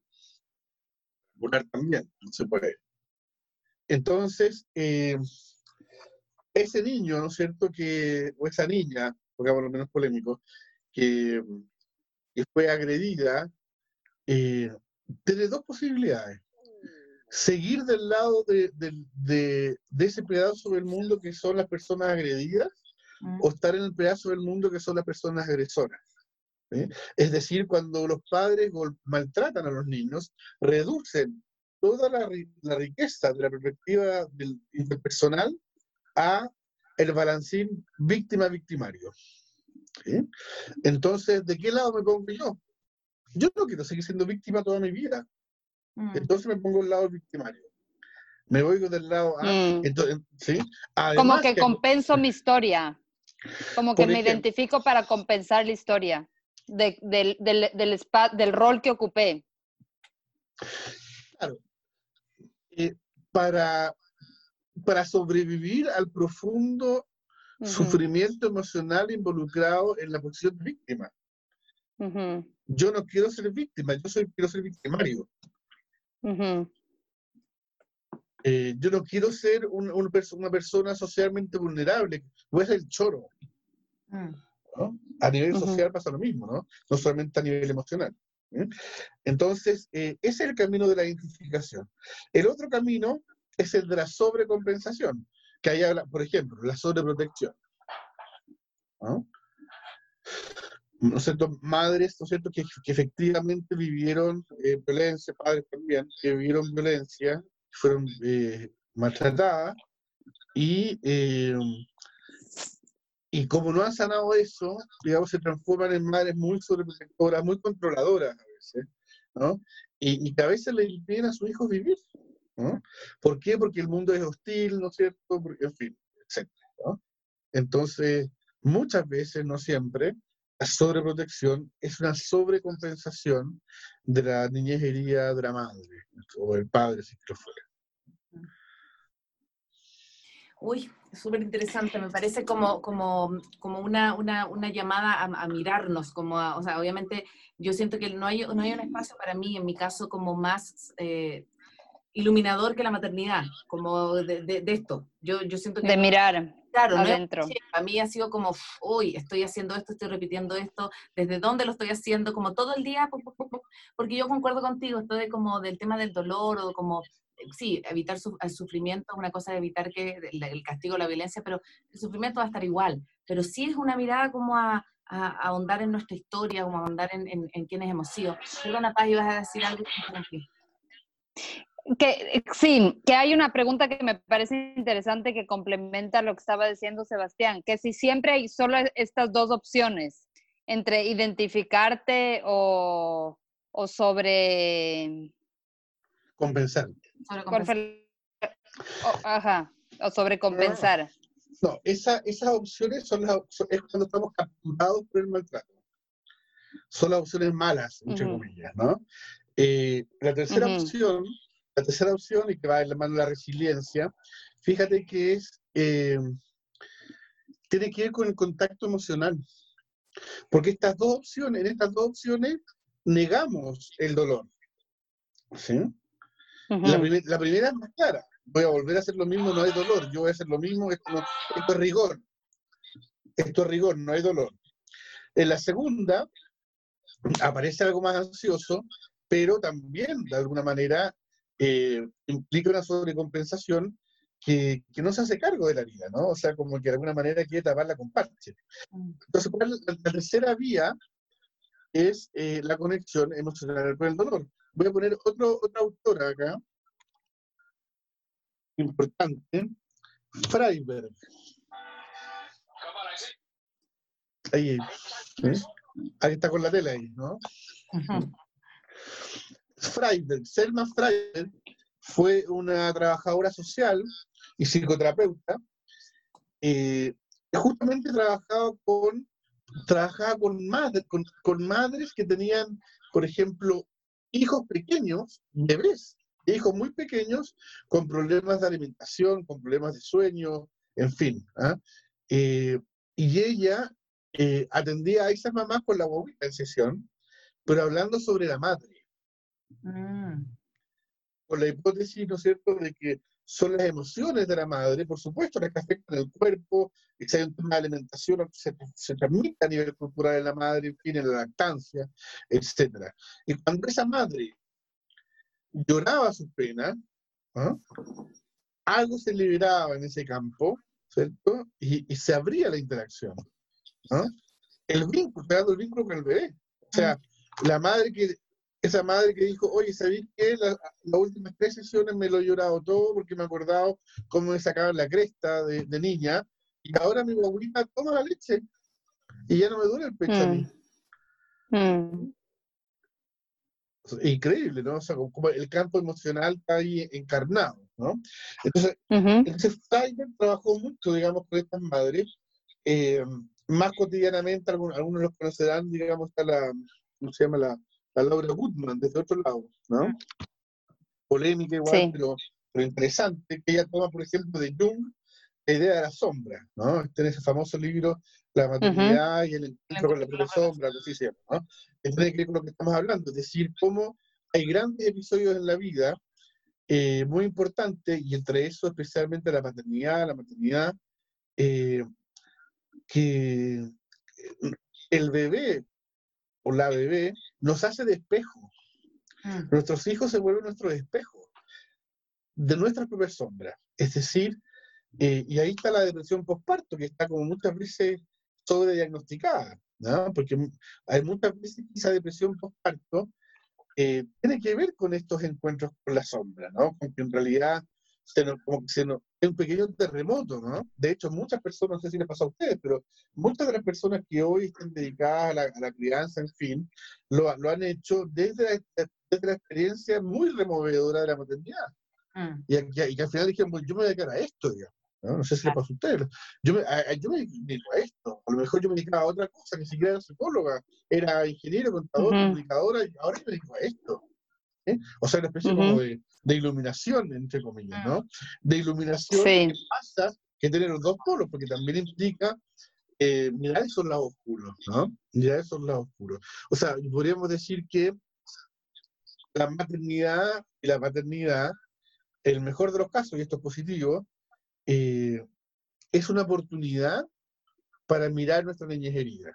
S2: también, no se puede. Entonces, eh, ese niño, ¿no es cierto? Que, o esa niña, pongamos lo menos polémico, que, que fue agredida, eh, tiene dos posibilidades. Seguir del lado de, ese pedazo del mundo que son las personas agredidas mm. o estar en el pedazo del mundo que son las personas agresoras. Es decir, cuando los padres maltratan a los niños, reducen toda la, riqueza de la perspectiva del interpersonal a el balancín víctima-victimario. Entonces, ¿de qué lado me pongo yo? Yo no quiero seguir siendo víctima toda mi vida. Mm. Entonces me pongo al lado victimario. Me voy del lado A. Mm. Entonces, ¿sí?
S3: Como que, compenso mi historia. Como que me identifico para compensar la historia del, del, del, del rol que ocupé.
S2: Claro. Eh, para, para sobrevivir al profundo sufrimiento emocional involucrado en la posición de víctima. Yo no quiero ser víctima, yo soy, quiero ser victimario. Eh, yo no quiero ser un, una persona socialmente vulnerable, voy a ser el choro. Mm. A nivel social pasa lo mismo, ¿no? No solamente a nivel emocional. ¿eh? Entonces, eh, ese es el camino de la identificación. El otro camino es el de la sobrecompensación, que hay, por ejemplo, la sobreprotección. ¿no? ¿No cierto? madres, ¿no cierto?, que, efectivamente vivieron eh, violencia, padres también, que vivieron violencia, fueron eh, maltratadas y, eh, y como no han sanado eso, digamos, se transforman en madres muy sobreprotectoras, muy controladoras a veces, ¿no? Y, y que a veces le impiden a sus hijos vivir, ¿no? ¿Por qué? Porque el mundo es hostil, ¿no es cierto? Porque, en fin, etc. ¿no? Entonces, muchas veces, no siempre, la sobreprotección es una sobrecompensación de la niñez herida de la madre, o del padre, si lo fuera.
S1: Uy, súper interesante, me parece como, como, como una, una, una llamada a, mirarnos, como o sea, obviamente yo siento que no hay, no hay un espacio para mí, en mi caso, como más eh, iluminador que la maternidad, como de, de, esto. Yo, yo siento que...
S3: De mirar.
S1: Claro, adentro. a mí ha sido como, uy, estoy haciendo esto, estoy repitiendo esto, desde dónde lo estoy haciendo, como todo el día, porque yo concuerdo contigo, esto de como del tema del dolor o como sí, evitar el sufrimiento es una cosa de evitar que el, castigo, la violencia, pero el sufrimiento va a estar igual. Pero sí es una mirada como a, ahondar en nuestra historia, como a ahondar en, en, quienes hemos sido. Perdona, Paz, ibas a decir algo.
S3: Que, eh, sí, que hay una pregunta que me parece interesante que complementa lo que estaba diciendo Sebastián, que si siempre hay solo estas dos opciones, entre identificarte o, o sobre...
S2: Compensar.
S3: O, ajá, o sobrecompensar.
S2: No, esa, esas opciones son las es cuando estamos capturados por el maltrato. Son las opciones malas, entre comillas, ¿no? Eh, la tercera opción, la tercera opción, y que va en la mano de la resiliencia, fíjate que es, eh, tiene que ver con el contacto emocional. Porque estas dos opciones, en estas dos opciones, negamos el dolor. ¿Sí? la, primera es más clara. Voy a volver a hacer lo mismo, no hay dolor. Yo voy a hacer lo mismo, esto, es rigor. Esto es rigor, no hay dolor. En la segunda, aparece algo más ansioso, pero también, de alguna manera, eh, implica una sobrecompensación que, que, no se hace cargo de la vida, ¿no? O sea, como que de alguna manera quiere taparla con parche. Mm. Entonces, la, tercera vía es eh, la conexión emocional con el dolor. Voy a poner otro, otra autora acá, importante, Freiberg. Ahí, ahí está con la tela ahí, ¿no? Freiberg, Selma Freiberg fue una trabajadora social y psicoterapeuta eh, justamente trabajaba con con madres, con madres que tenían, por ejemplo, hijos pequeños, bebés, hijos muy pequeños con problemas de alimentación, con problemas de sueño, en fin. ¿ah? Eh, y ella eh, atendía a esas mamás con la bobita en sesión, pero hablando sobre la madre. Mm. Con la hipótesis, ¿no es cierto?, de que son las emociones de la madre, por supuesto, las que afectan el cuerpo, y si hay un tema de alimentación, se, se transmite a nivel cultural en la madre, en fin, en la lactancia, etc. Y cuando esa madre lloraba su pena, ¿ah? algo se liberaba en ese campo, ¿cierto? Y, se abría la interacción. ¿ah? El vínculo, creando el vínculo con el bebé. O sea, la madre que esa madre que dijo, oye, ¿sabéis qué? las últimas tres sesiones me lo he llorado todo porque me he acordado cómo me sacaban la cresta de, niña y ahora mi abuelita toma la leche y ya no me duele el pecho a mí. Mm. Mm. Increíble, ¿no? O sea, como el campo emocional está ahí encarnado, ¿no? Entonces, uh trabajó mucho, digamos, con estas madres. Eh, más cotidianamente, algunos, algunos los conocerán, digamos, está la, ¿cómo se llama? La, la Laura Goodman desde otro lado, ¿no? Polémica igual, pero, interesante, que ella toma, por ejemplo, de Jung la idea de la sombra, ¿no? Este en ese famoso libro, La maternidad y el encuentro con la propia sombra, así se llama, ¿no? tiene que ver con lo que estamos hablando, es decir, cómo hay grandes episodios en la vida eh, muy importantes, y entre eso especialmente la maternidad, la maternidad, eh, que el bebé o la bebé nos hace de espejo. Mm. Nuestros hijos se vuelven nuestro espejo de nuestra propia sombra. Es decir, eh, y ahí está la depresión postparto, que está como muchas veces sobrediagnosticada, ¿no? porque hay muchas veces que esa depresión postparto eh, tiene que ver con estos encuentros con la sombra, ¿no? con que en realidad se nos, como que se nos, es un pequeño terremoto, ¿no? De hecho, muchas personas, no sé si les pasa a ustedes, pero muchas de las personas que hoy están dedicadas a la, a la crianza, en fin, lo, lo han hecho desde la, desde la experiencia muy removedora de la maternidad. Mm. Y, y, y, al final dijeron, yo me voy a dedicar a esto, digamos. ¿no? no sé si le pasa a ustedes. Yo me, a, yo me dedico a esto. A lo mejor yo me dedicaba a otra cosa, ni siquiera era psicóloga. Era ingeniero, contador, -huh. comunicadora, y ahora me dedico a esto. ¿Eh? O sea, una especie uh -huh. como de, de, iluminación, entre comillas, ¿no? De iluminación sí. que pasa que tener los dos polos, porque también implica eh, mirar esos lados oscuros, ¿no? Mirar esos lados oscuros. O sea, podríamos decir que la maternidad y la paternidad, el mejor de los casos, y esto es positivo, eh, es una oportunidad para mirar nuestra niñez herida.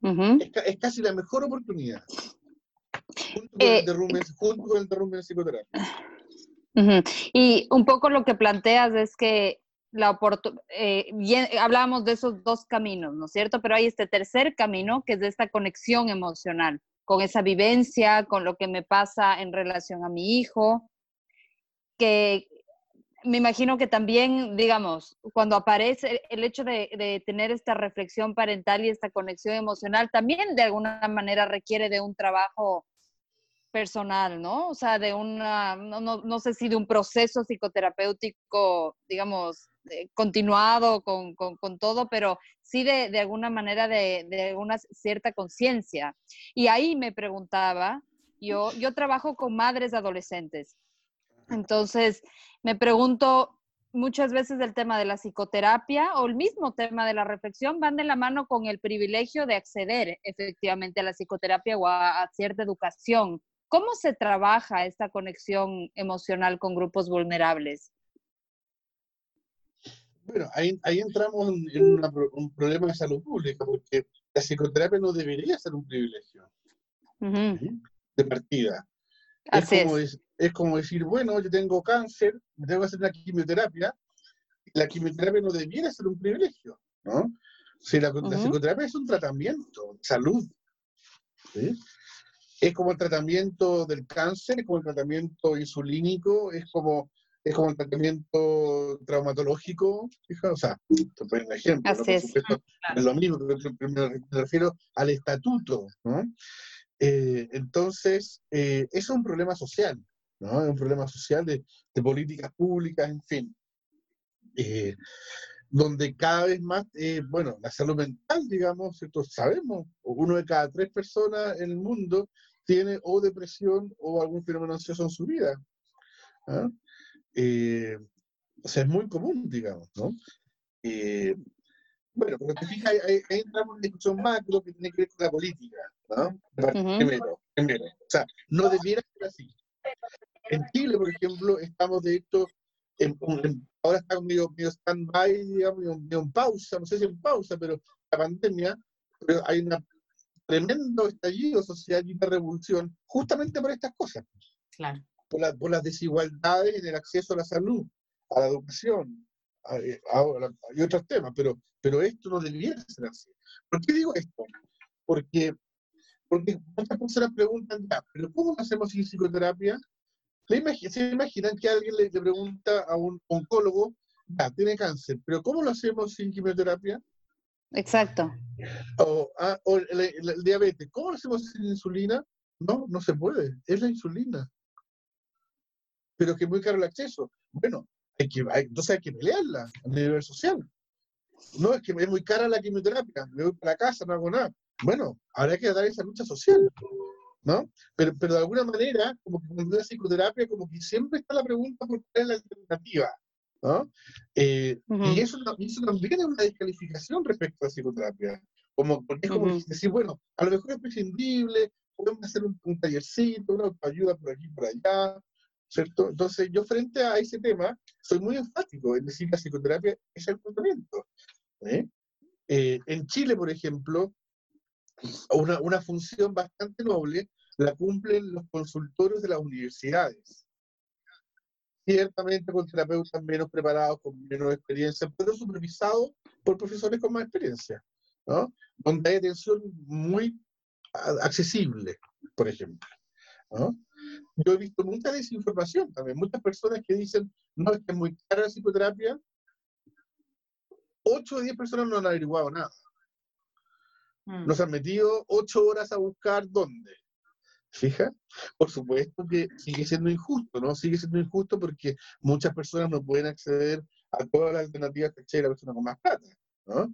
S2: Uh -huh. es, es, casi la mejor oportunidad. Junto con, eh, el, derrumbe, junto con el derrumbe de psicoterapia.
S3: Uh -huh. Y un poco lo que planteas es que la eh, bien, hablábamos de esos dos caminos, ¿no es cierto? Pero hay este tercer camino que es de esta conexión emocional, con esa vivencia, con lo que me pasa en relación a mi hijo, que me imagino que también, digamos, cuando aparece el hecho de, de, tener esta reflexión parental y esta conexión emocional, también de alguna manera requiere de un trabajo personal, ¿no? O sea, de una, no, no, no sé si de un proceso psicoterapéutico, digamos, eh, continuado con, con, todo, pero sí de, de alguna manera de, de una cierta conciencia. Y ahí me preguntaba, yo, yo trabajo con madres adolescentes, entonces me pregunto, muchas veces el tema de la psicoterapia o el mismo tema de la reflexión van de la mano con el privilegio de acceder efectivamente a la psicoterapia o a cierta educación. ¿Cómo se trabaja esta conexión emocional con grupos vulnerables?
S2: Bueno, ahí, ahí entramos en una, un problema de salud pública, porque la psicoterapia no debería ser un privilegio uh -huh. ¿sí? de partida.
S3: Así
S2: es, como, es. es como decir, bueno, yo tengo cáncer, me tengo que hacer una quimioterapia. La quimioterapia no debiera ser un privilegio, ¿no? Si la, uh -huh. la psicoterapia es un tratamiento salud. ¿sí? Es como el tratamiento del cáncer, es como el tratamiento insulínico, es como es como el tratamiento traumatológico, fija, o sea, te pongo un ejemplo, ¿no?
S3: es.
S2: Supuesto, es. lo mismo, pero me refiero al estatuto, ¿no? Eh, entonces, eh, eso es un problema social, ¿no? Es un problema social de, de políticas públicas, en fin. Eh, donde cada vez más, eh, bueno, la salud mental, digamos, ¿cierto? sabemos, uno de cada tres personas en el mundo tiene o depresión o algún fenómeno ansioso en su vida. ¿ah? Eh, o sea, es muy común, digamos, ¿no? Eh, bueno, pero te fijas, ahí, ahí, entramos en una discusión macro que tiene que ver con la política, ¿no? Primero, primero. O sea, no debiera ser así. En Chile, por ejemplo, estamos de hecho, en, en, ahora está medio, medio stand-by, digamos, medio, medio, en pausa, no sé si en pausa, pero la pandemia, pero hay un tremendo estallido social y una revolución justamente por estas cosas.
S1: Claro
S2: por, la, por, las desigualdades en el acceso a la salud, a la educación a, a, a, y otros temas, pero, pero esto no debiera ser así. ¿Por qué digo esto? Porque, porque muchas personas preguntan, ya, ¿pero cómo lo hacemos sin psicoterapia? ¿Se imaginan que alguien le, le pregunta a un oncólogo, ya, tiene cáncer, pero ¿cómo lo hacemos sin quimioterapia?
S3: Exacto.
S2: O, ah, el, diabetes, ¿cómo hacemos sin insulina? No, no se puede, es la insulina pero que es muy caro el acceso. Bueno, hay que, entonces hay que pelearla a nivel social. No, es que es muy cara la quimioterapia, me voy para casa, no hago nada. Bueno, habrá que dar esa lucha social, ¿no? Pero, pero de alguna manera, como que con la psicoterapia, como que siempre está la pregunta por cuál es la alternativa, ¿no? Eh, uh -huh. Y eso, eso, también es una descalificación respecto a la psicoterapia. Como, porque es como uh -huh. decir, bueno, a lo mejor es prescindible, podemos hacer un, un tallercito, una ayuda por aquí por allá, ¿cierto? Entonces, yo frente a ese tema, soy muy enfático en decir que la psicoterapia es el tratamiento. ¿eh? Eh, en Chile, por ejemplo, una, una, función bastante noble la cumplen los consultorios de las universidades. Ciertamente con terapeutas menos preparados, con menos experiencia, pero supervisados por profesores con más experiencia, ¿no? Donde hay atención muy accesible, por ejemplo. ¿no? yo he visto mucha desinformación también, muchas personas que dicen, no, es que es muy cara la psicoterapia. 8 o 10 personas no han averiguado nada.
S1: Mm.
S2: Nos han metido 8 horas a buscar dónde. Fija, por supuesto que sigue siendo injusto, ¿no? Sigue siendo injusto porque muchas personas no pueden acceder a todas las alternativas que tiene la persona con más plata, ¿no?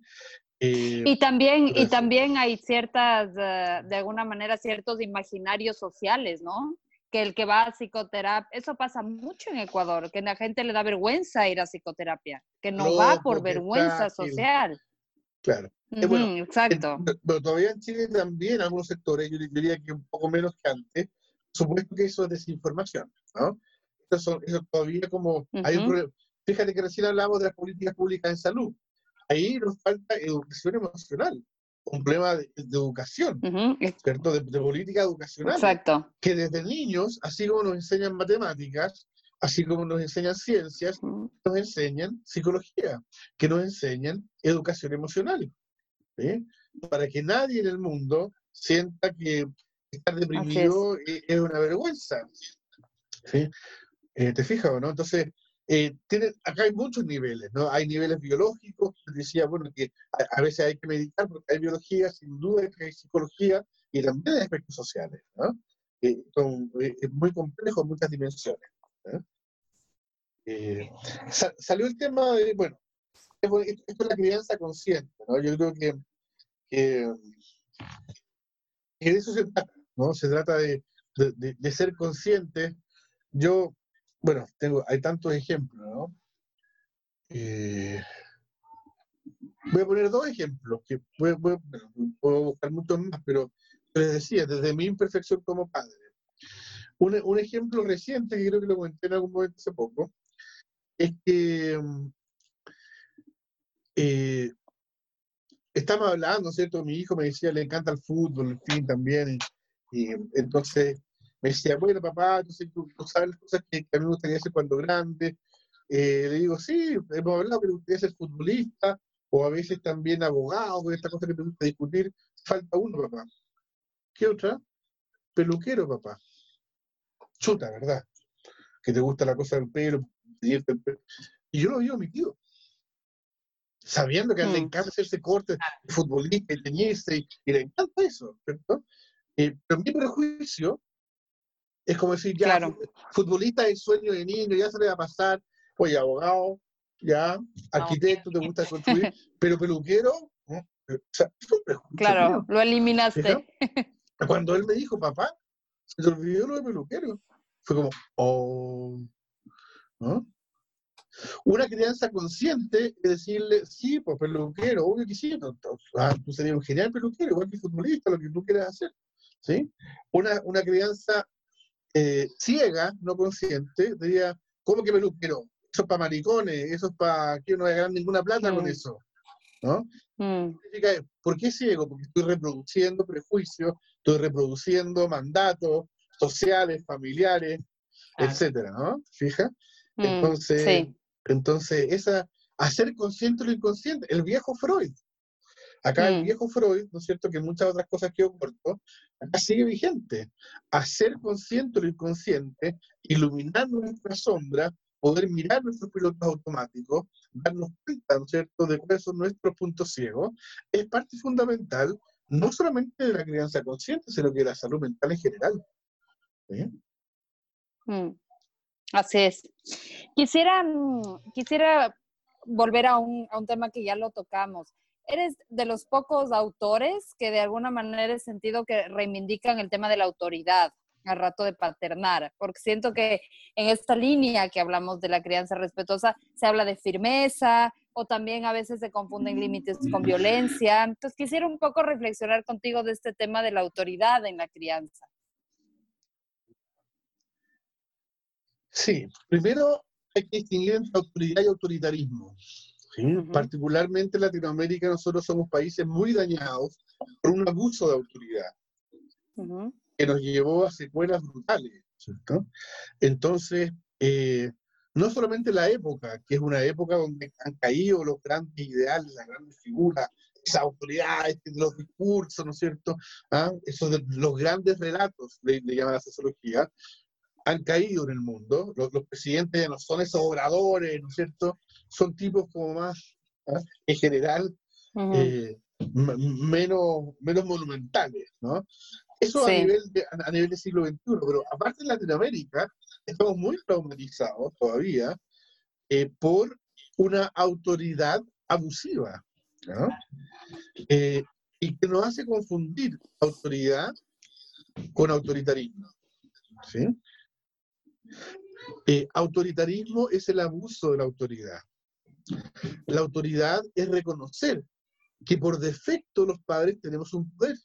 S2: Eh,
S3: Y también, y también hay ciertas, eh, de alguna manera, ciertos imaginarios sociales, ¿no? Que el que va a psicoterapia, eso pasa mucho en Ecuador, que a la gente le da vergüenza ir a psicoterapia, que no
S2: No,
S3: va por vergüenza social.
S2: Claro. Eh, bueno,
S3: exacto.
S2: En- Pero todavía en Chile también, algunos sectores, yo diría que un poco menos que antes, supuesto que eso es desinformación, ¿no? Eso, eso todavía como... hay un
S3: Ujú.
S2: problema. Fíjate que recién hablamos de las políticas públicas en salud. Ahí nos falta educación emocional, un problema de, de educación,
S3: Ujú, ex-
S2: ¿cierto? De, de política educacional.
S3: Exacto.
S2: Que desde niños, así como nos enseñan matemáticas, así como nos enseñan ciencias,
S3: Ujú.
S2: nos enseñan psicología, que nos enseñan educación emocional. ¿sí? Para que nadie en el mundo sienta que estar deprimido e- es. una vergüenza. ¿sí? Eh, ¿Te fijas o no? Entonces, eh, acá hay muchos niveles, ¿no? Hay niveles biológicos, decía, bueno, que a, a veces hay que medicar porque hay biología, sin duda que hay psicología y también hay aspectos sociales, ¿no? Eh, son, eh, es muy complejo en muchas dimensiones. ¿no? Eh, sa- salió el tema de, bueno, es bu- esto esto es la crianza consciente, ¿no? Yo creo que, que, de eso se trata, ¿no? Se trata de, de- ser consciente. Yo, bueno, tengo, hay tantos ejemplos, ¿no? Eh, voy a poner dos ejemplos, que puedo buscar muchos más, pero les decía, desde mi imperfección como padre. Un, un ejemplo reciente, que creo que lo comenté en algún momento hace poco, es que mm, eh, estamos hablando, ¿cierto? Mi hijo me decía, le encanta el fútbol, en fin, también. Y, entonces me decía, bueno, papá, entonces tú, tú sabes las cosas que, que a mí me gustaría hacer cuando grande. Eh, le digo, sí, hemos hablado que te gustaría ser futbolista o a veces también abogado, con esta cosa que te gusta discutir. Falta uno, papá. ¿Qué otra? Peluquero, papá. Chuta, ¿verdad? Que te gusta la cosa del pelo, pelo. Y yo lo digo a mi tío. Sabiendo que a él le
S3: Mm.
S2: encanta hacerse cortes de futbolista y teñirse, y, y le encanta eso, ¿cierto? Eh, pero mi prejuicio es como decir, ya,
S3: Claro.
S2: fu- futbolista es sueño de niño, ya se le va a pasar, oye, abogado, ya, arquitecto, te gusta construir, pero peluquero, ¿no? O sea,
S3: Claro,
S2: mío.
S3: lo eliminaste.
S2: ¿Fija? Cuando él me dijo, papá, se te olvidó lo de peluquero. Fue como, oh, ¿no? Una crianza consciente es decirle, sí, pues peluquero, obvio que sí, no, ah, tú serías un genial peluquero, igual que futbolista, lo que tú quieras hacer, ¿sí? Una, una crianza eh, ciega, no consciente, diría, ¿cómo que peluquero? Eso es para maricones, eso es para que no ganar ninguna plata con
S3: Mm.
S2: eso, ¿no?
S3: Mm,
S2: ¿por qué ciego? Porque estoy reproduciendo prejuicios, estoy reproduciendo mandatos sociales, familiares,
S1: Claro.
S2: etcétera, ¿no? Fija.
S3: mm,
S2: Entonces,
S3: sí.
S2: Entonces esa, hacer consciente lo inconsciente, el viejo Freud. Acá el
S3: Mm.
S2: viejo Freud, ¿no es cierto? Que muchas otras cosas que corto, acá sigue vigente. Hacer consciente lo inconsciente, iluminar nuestra sombra, poder mirar nuestros pilotos automáticos, darnos cuenta, ¿no es cierto?, de cuáles son nuestros puntos ciegos, es parte fundamental, no solamente de la crianza consciente, sino que de la salud mental en general. ¿Sí?
S3: Mm, Así es. Quisiera, quisiera volver a un, a un tema que ya lo tocamos. Eres de los pocos autores que de alguna manera he sentido que reivindican el tema de la autoridad al rato de paternar, porque siento que en esta línea que hablamos de la crianza respetuosa se habla de firmeza o también a veces se confunden límites con violencia. Entonces quisiera un poco reflexionar contigo de este tema de la autoridad en la crianza.
S2: Sí, primero hay que distinguir entre autoridad y autoritarismo. ¿sí?
S3: Ujú.
S2: Particularmente en Latinoamérica nosotros somos países muy dañados por un abuso de autoridad
S3: Ujú,
S2: que nos llevó a secuelas brutales. ¿cierto? Entonces, eh, no solamente la época, que es una época donde han caído los grandes ideales, las grandes figuras, esa autoridad, este, los discursos, ¿no es cierto? ¿Ah? Esos de- los grandes relatos, le, le llama la sociología, han caído en el mundo. Los, presidentes no son esos obradores, ¿no es cierto? Son tipos como más, ¿ah? en general, eh, menos, menos monumentales, ¿no? Eso a, nivel de, a nivel del siglo XXI, pero aparte en Latinoamérica estamos muy traumatizados todavía eh, por una autoridad abusiva, ¿no? Eh, y que nos hace confundir autoridad con autoritarismo. ¿sí? Eh, autoritarismo es el abuso de la autoridad. La autoridad es reconocer que por defecto los padres tenemos un poder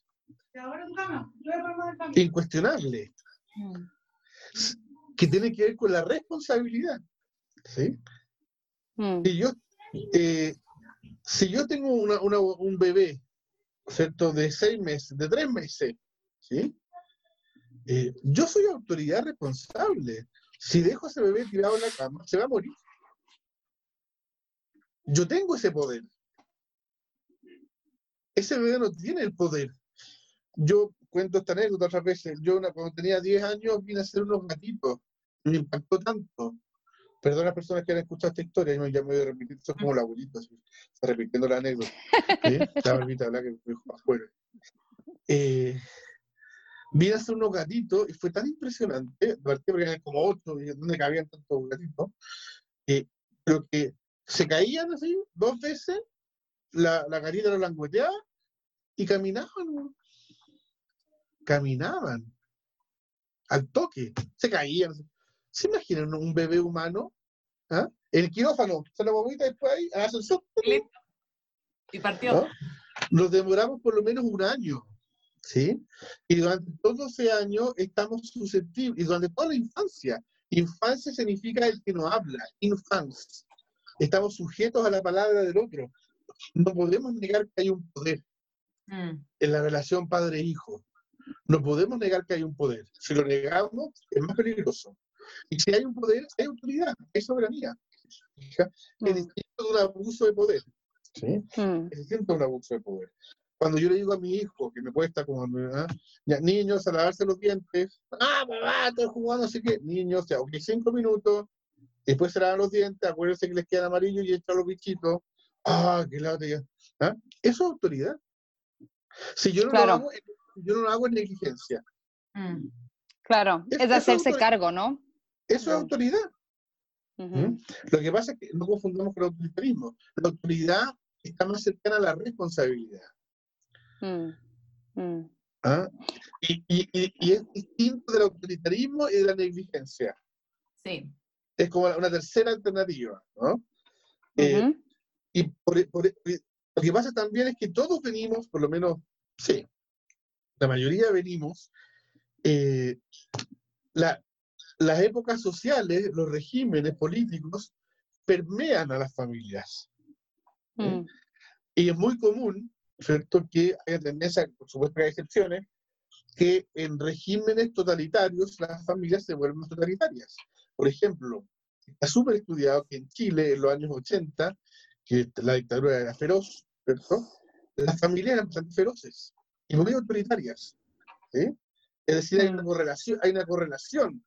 S2: incuestionable, que tiene que ver con la responsabilidad. ¿sí? Mm. yo, eh, si yo tengo un bebé, ¿cierto? De seis meses, de tres meses, ¿sí? Eh, yo soy autoridad responsable. Si dejo a ese bebé tirado en la cama, se va a morir. Yo tengo ese poder. Ese bebé no tiene el poder. Yo cuento esta anécdota otras veces. Yo cuando tenía 10 años vine a hacer unos gatitos. Me impactó tanto. Perdón a las personas que han escuchado esta historia, yo ya me voy a repetir, son como la abuelita, repitiendo la anécdota. ¿sí? Está hablar que me afuera. Eh, vi hacer unos gatitos y fue tan impresionante, porque eran como ocho, y donde cabían tantos gatitos, eh, pero que se caían así dos veces, la, la carita lo langueteaba y caminaban. Caminaban al toque, se caían. ¿Se imaginan un bebé humano? ¿Ah? El quirófano, se lo vomita después ahí, hace el
S1: Y partió.
S2: Nos demoramos por lo menos un año ¿sí? Y durante todo ese año estamos susceptibles, y durante toda la infancia, infancia significa el que no habla, infans. Estamos sujetos a la palabra del otro. No podemos negar que hay un poder mm. en la relación padre-hijo. No podemos negar que hay un poder. Si lo negamos, es más peligroso. Y si hay un poder, hay autoridad, hay soberanía. Mm. Es distinto de un abuso de poder. ¿sí? Mm. Es distinto de un abuso de poder. Cuando yo le digo a mi hijo, que me cuesta como, ¿ah? ya, niños, a lavarse los dientes, ah, mamá, estoy jugando, así que, niños, ya, ok, cinco minutos, después se lavan los dientes, acuérdense que les quedan amarillos y echan los bichitos, ah, qué lado ya. ¿Ah? Eso es autoridad. Si yo no, lo, hago, yo no lo hago en negligencia.
S3: Mm. Claro, es, hacerse cargo, ¿no?
S2: Eso es autoridad. ¿Mm? Lo que pasa es que no confundamos con el autoritarismo. La autoridad está más cercana a la responsabilidad. Mm, mm. ¿Ah? Y, y, es distinto del autoritarismo y de la negligencia.
S1: Sí.
S2: Es como una tercera alternativa, ¿no? Eh, y lo que pasa también es que todos venimos, por lo menos, sí, la mayoría venimos, eh, las épocas sociales, los regímenes políticos, permean a las familias. Mm. Y es muy común ¿cierto? Que hay tendencia, por supuesto que hay excepciones, que en regímenes totalitarios las familias se vuelven totalitarias. Por ejemplo, está súper estudiado que en Chile, en los años 80, que la dictadura era feroz, ¿cierto? Las familias eran bastante feroces y muy autoritarias. ¿sí? Es decir, hay una correlación, hay una correlación.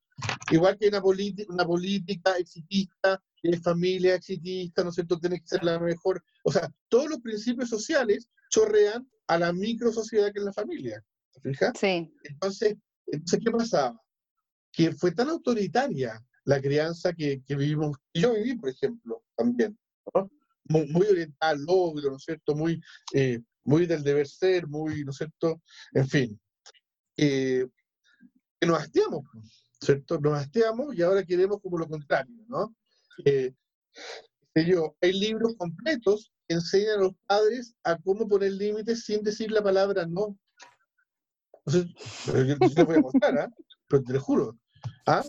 S2: Igual que una, una política exitista, que familia exitista, ¿no es cierto?, tiene que ser la mejor. O sea, todos los principios sociales chorrean a la micro sociedad que es la familia. ¿Te fijas?
S3: Sí.
S2: Entonces, entonces, ¿qué pasaba? Que fue tan autoritaria la crianza que, que vivimos, yo viví, por ejemplo, también, ¿no? muy, muy, orientada al logro, ¿no es cierto? Muy, eh, muy del deber ser, muy, ¿no es cierto? En fin, eh, que nos hasteamos, ¿cierto? Nos hasteamos y ahora queremos como lo contrario, ¿no? Eh, yo, hay libros completos enseñan a los padres a cómo poner límites sin decir la palabra no. yo te voy a mostrar, ¿ah? pero te lo juro. ¿ah?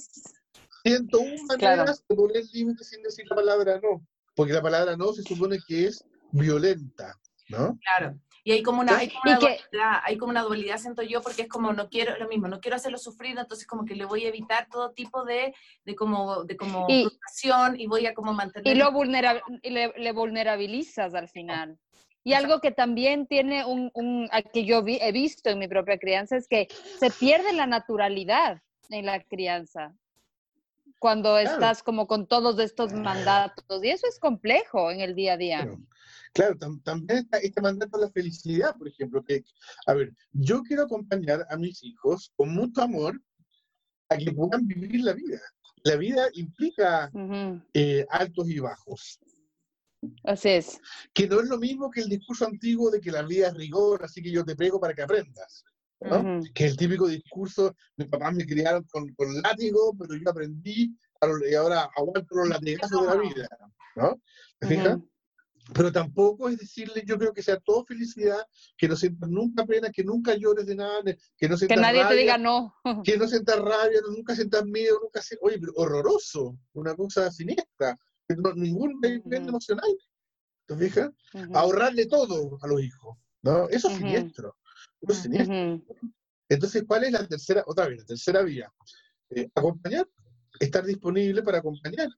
S2: 101 maneras de poner límites sin decir la palabra no, porque la palabra no se supone que es violenta, ¿no?
S1: Claro. Y hay como una, hay como una, dualidad, hay como una dualidad, siento yo, porque es como no quiero, lo mismo, no quiero hacerlo sufrir, entonces como que le voy a evitar todo tipo de, de como, de como y, frustración y voy a como mantener...
S3: Y, lo vulnera, y le, vulnerabilizas al final. Y algo que también tiene un, un que yo he visto en mi propia crianza es que se pierde la naturalidad en la crianza. Cuando estás como con todos estos mandatos. Y eso es complejo en el día a día.
S2: Claro, también está este mandato de la felicidad, por ejemplo, que, a ver, yo quiero acompañar a mis hijos con mucho amor a que puedan vivir la vida. La vida implica eh, altos y bajos.
S3: Así es.
S2: Que no es lo mismo que el discurso antiguo de que la vida es rigor, así que yo te pego para que aprendas. ¿No? Que el típico discurso, mis papás me criaron con, con látigo, pero yo aprendí y ahora aguanto los latigazos de la vida. ¿no? ¿Te fijas? Pero tampoco es decirle, yo creo que sea todo felicidad, que no sientas nunca pena, que nunca llores de nada, que no sientas
S3: Que nadie te diga no.
S2: Que no sientas rabia, nunca sientas miedo, nunca se... Oye, pero horroroso, una cosa siniestra, ningún nivel emocional. ¿Te fijas? Ahorrarle todo a los hijos, ¿no? Eso es siniestro. Siniestro. Entonces, ¿cuál es la tercera, otra vez, la tercera vía? Eh, acompañar, estar disponible para acompañar.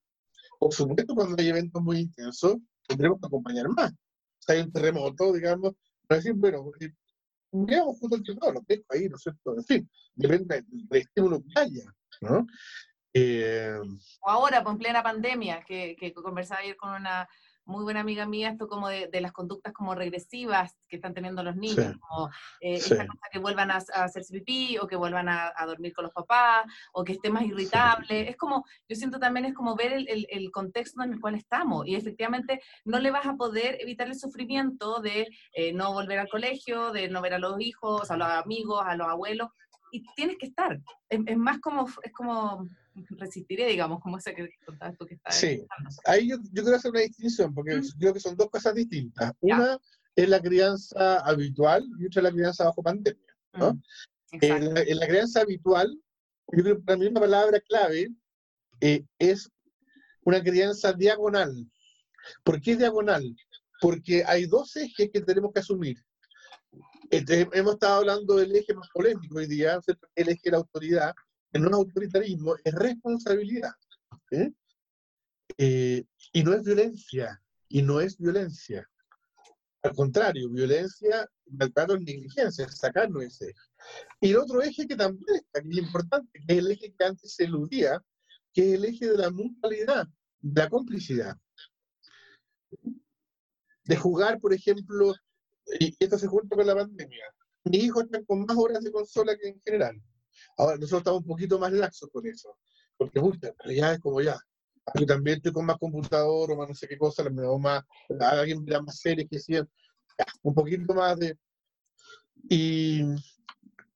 S2: Por supuesto, cuando hay eventos muy intensos, tendremos que acompañar más. Si hay un terremoto, digamos, para decir, bueno, veamos junto al terremoto, lo dejo ahí, ¿no es cierto? En fin, depende del estímulo que haya, ¿no?
S1: Eh, o ahora, pues en plena pandemia, que, que conversaba ayer con una muy buena amiga mía esto como de, las conductas como regresivas que están teniendo los niños, como eh, esta cosa que vuelvan a, hacer pipí o que vuelvan a, dormir con los papás o que esté más irritable. Es como, yo siento también es como ver el, el, contexto en el cual estamos y efectivamente no le vas a poder evitar el sufrimiento de eh, no volver al colegio, de no ver a los hijos, a los amigos, a los abuelos y tienes que estar. Es, más como, es como resistiré, digamos, como ese que contabas tú que está.
S2: Sí, ahí yo, yo, quiero hacer una distinción, porque creo que son dos cosas distintas. Una es la crianza habitual y otra es la crianza bajo pandemia. ¿no? en, la, crianza habitual, yo creo que para mí una palabra clave eh, es una crianza diagonal. ¿Por qué diagonal? Porque hay dos ejes que tenemos que asumir. Este, hemos estado hablando del eje más polémico hoy día, el eje de la autoridad, no es autoritarismo, es responsabilidad. Eh, y no es violencia, y no es violencia. Al contrario, violencia, maltrato negligencia, sacarnos ese eje. Y el otro eje que también está aquí importante, que es el eje que antes se eludía, que es el eje de la mutualidad, de la complicidad. De jugar, por ejemplo, y esto se junta con la pandemia. Mis hijos están con más horas de consola que en general. Ahora, nosotros estamos un poquito más laxos con eso, porque gusta, en realidad es como ya. Yo también estoy con más computador o más no sé qué cosa, me hago más, alguien mira más series que siempre, un poquito más de... Y,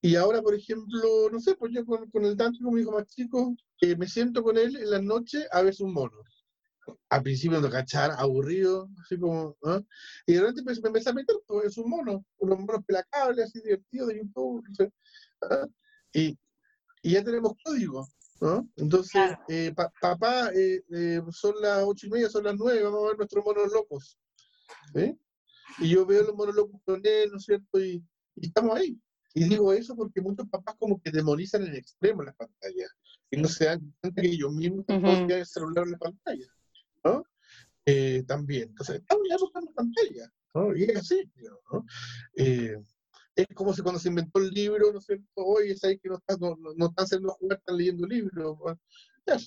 S2: y ahora, por ejemplo, no sé, pues yo con, con el Dante, con mi hijo más chico, eh, me siento con él en la noche a ver un mono. Al principio de cachar, aburrido, así como, ¿ah? y de repente me, me empecé a meter, pues es un mono, unos monos pelacables, así divertidos de YouTube, no ¿ah? Y, y ya tenemos código, ¿no? Entonces, eh, papá, eh, eh, son las ocho y media, son las nueve, vamos a ver nuestros monos locos. Y yo veo los monos locos con él, ¿no es cierto? Y, estamos ahí. Y digo eso porque muchos papás como que demonizan en extremo las pantallas. Y no se dan cuenta que ellos mismos uh -huh. el celular en la pantalla. ¿no? también. Entonces, estamos ya buscando pantalla. ¿no? Y es así. ¿no? Es como si cuando se inventó el libro, ¿no es cierto? Hoy es ahí que no, están, no, no, están haciendo jugar, están leyendo libros.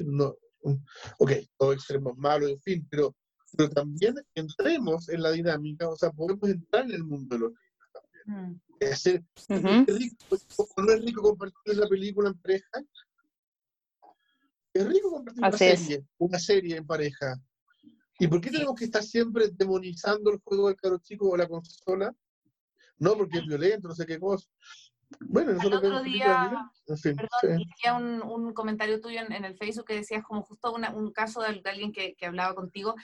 S2: No, ok, todo extremos malos, en fin, pero, pero también entremos en la dinámica, o sea, podemos entrar en el mundo de los libros también. Mm. Es, decir, uh -huh. es rico, no es rico compartir la película en pareja. Es rico compartir una serie, una serie en pareja. ¿Y por qué tenemos que estar siempre demonizando el juego del caro chico o la consola? No porque es violento, no sé qué cosa. Bueno,
S1: el otro día, perdón, un, un, comentario tuyo en, el Facebook que decías como justo una, un caso de, alguien que, que, hablaba contigo,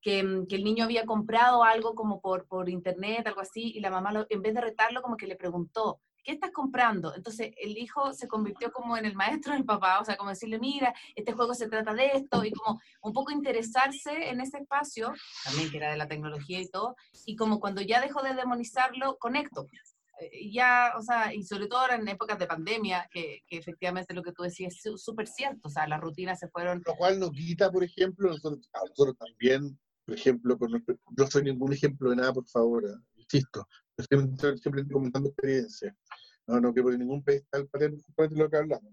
S1: que, mm, que, el niño había comprado algo como por, por internet, algo así, y la mamá lo, en vez de retarlo como que le preguntó, ¿qué estás comprando? Entonces el hijo se convirtió como en el maestro del papá, o sea, como decirle, mira, este juego se trata de esto, y como un poco interesarse en ese espacio, también que era de la tecnología y todo, y como cuando ya dejó de demonizarlo, conecto. Eh, ya, o sea, y sobre todo ahora en épocas de pandemia, que, que efectivamente lo que tú decías es súper cierto, o sea, las rutinas se fueron...
S2: Lo cual nos quita, por ejemplo, nosotros, nosotros también, por ejemplo, con no soy ningún ejemplo de nada, por favor, ¿eh? Siempre, siempre estoy comentando experiencia. No, no que por ningún pedestal justamente lo que hablamos.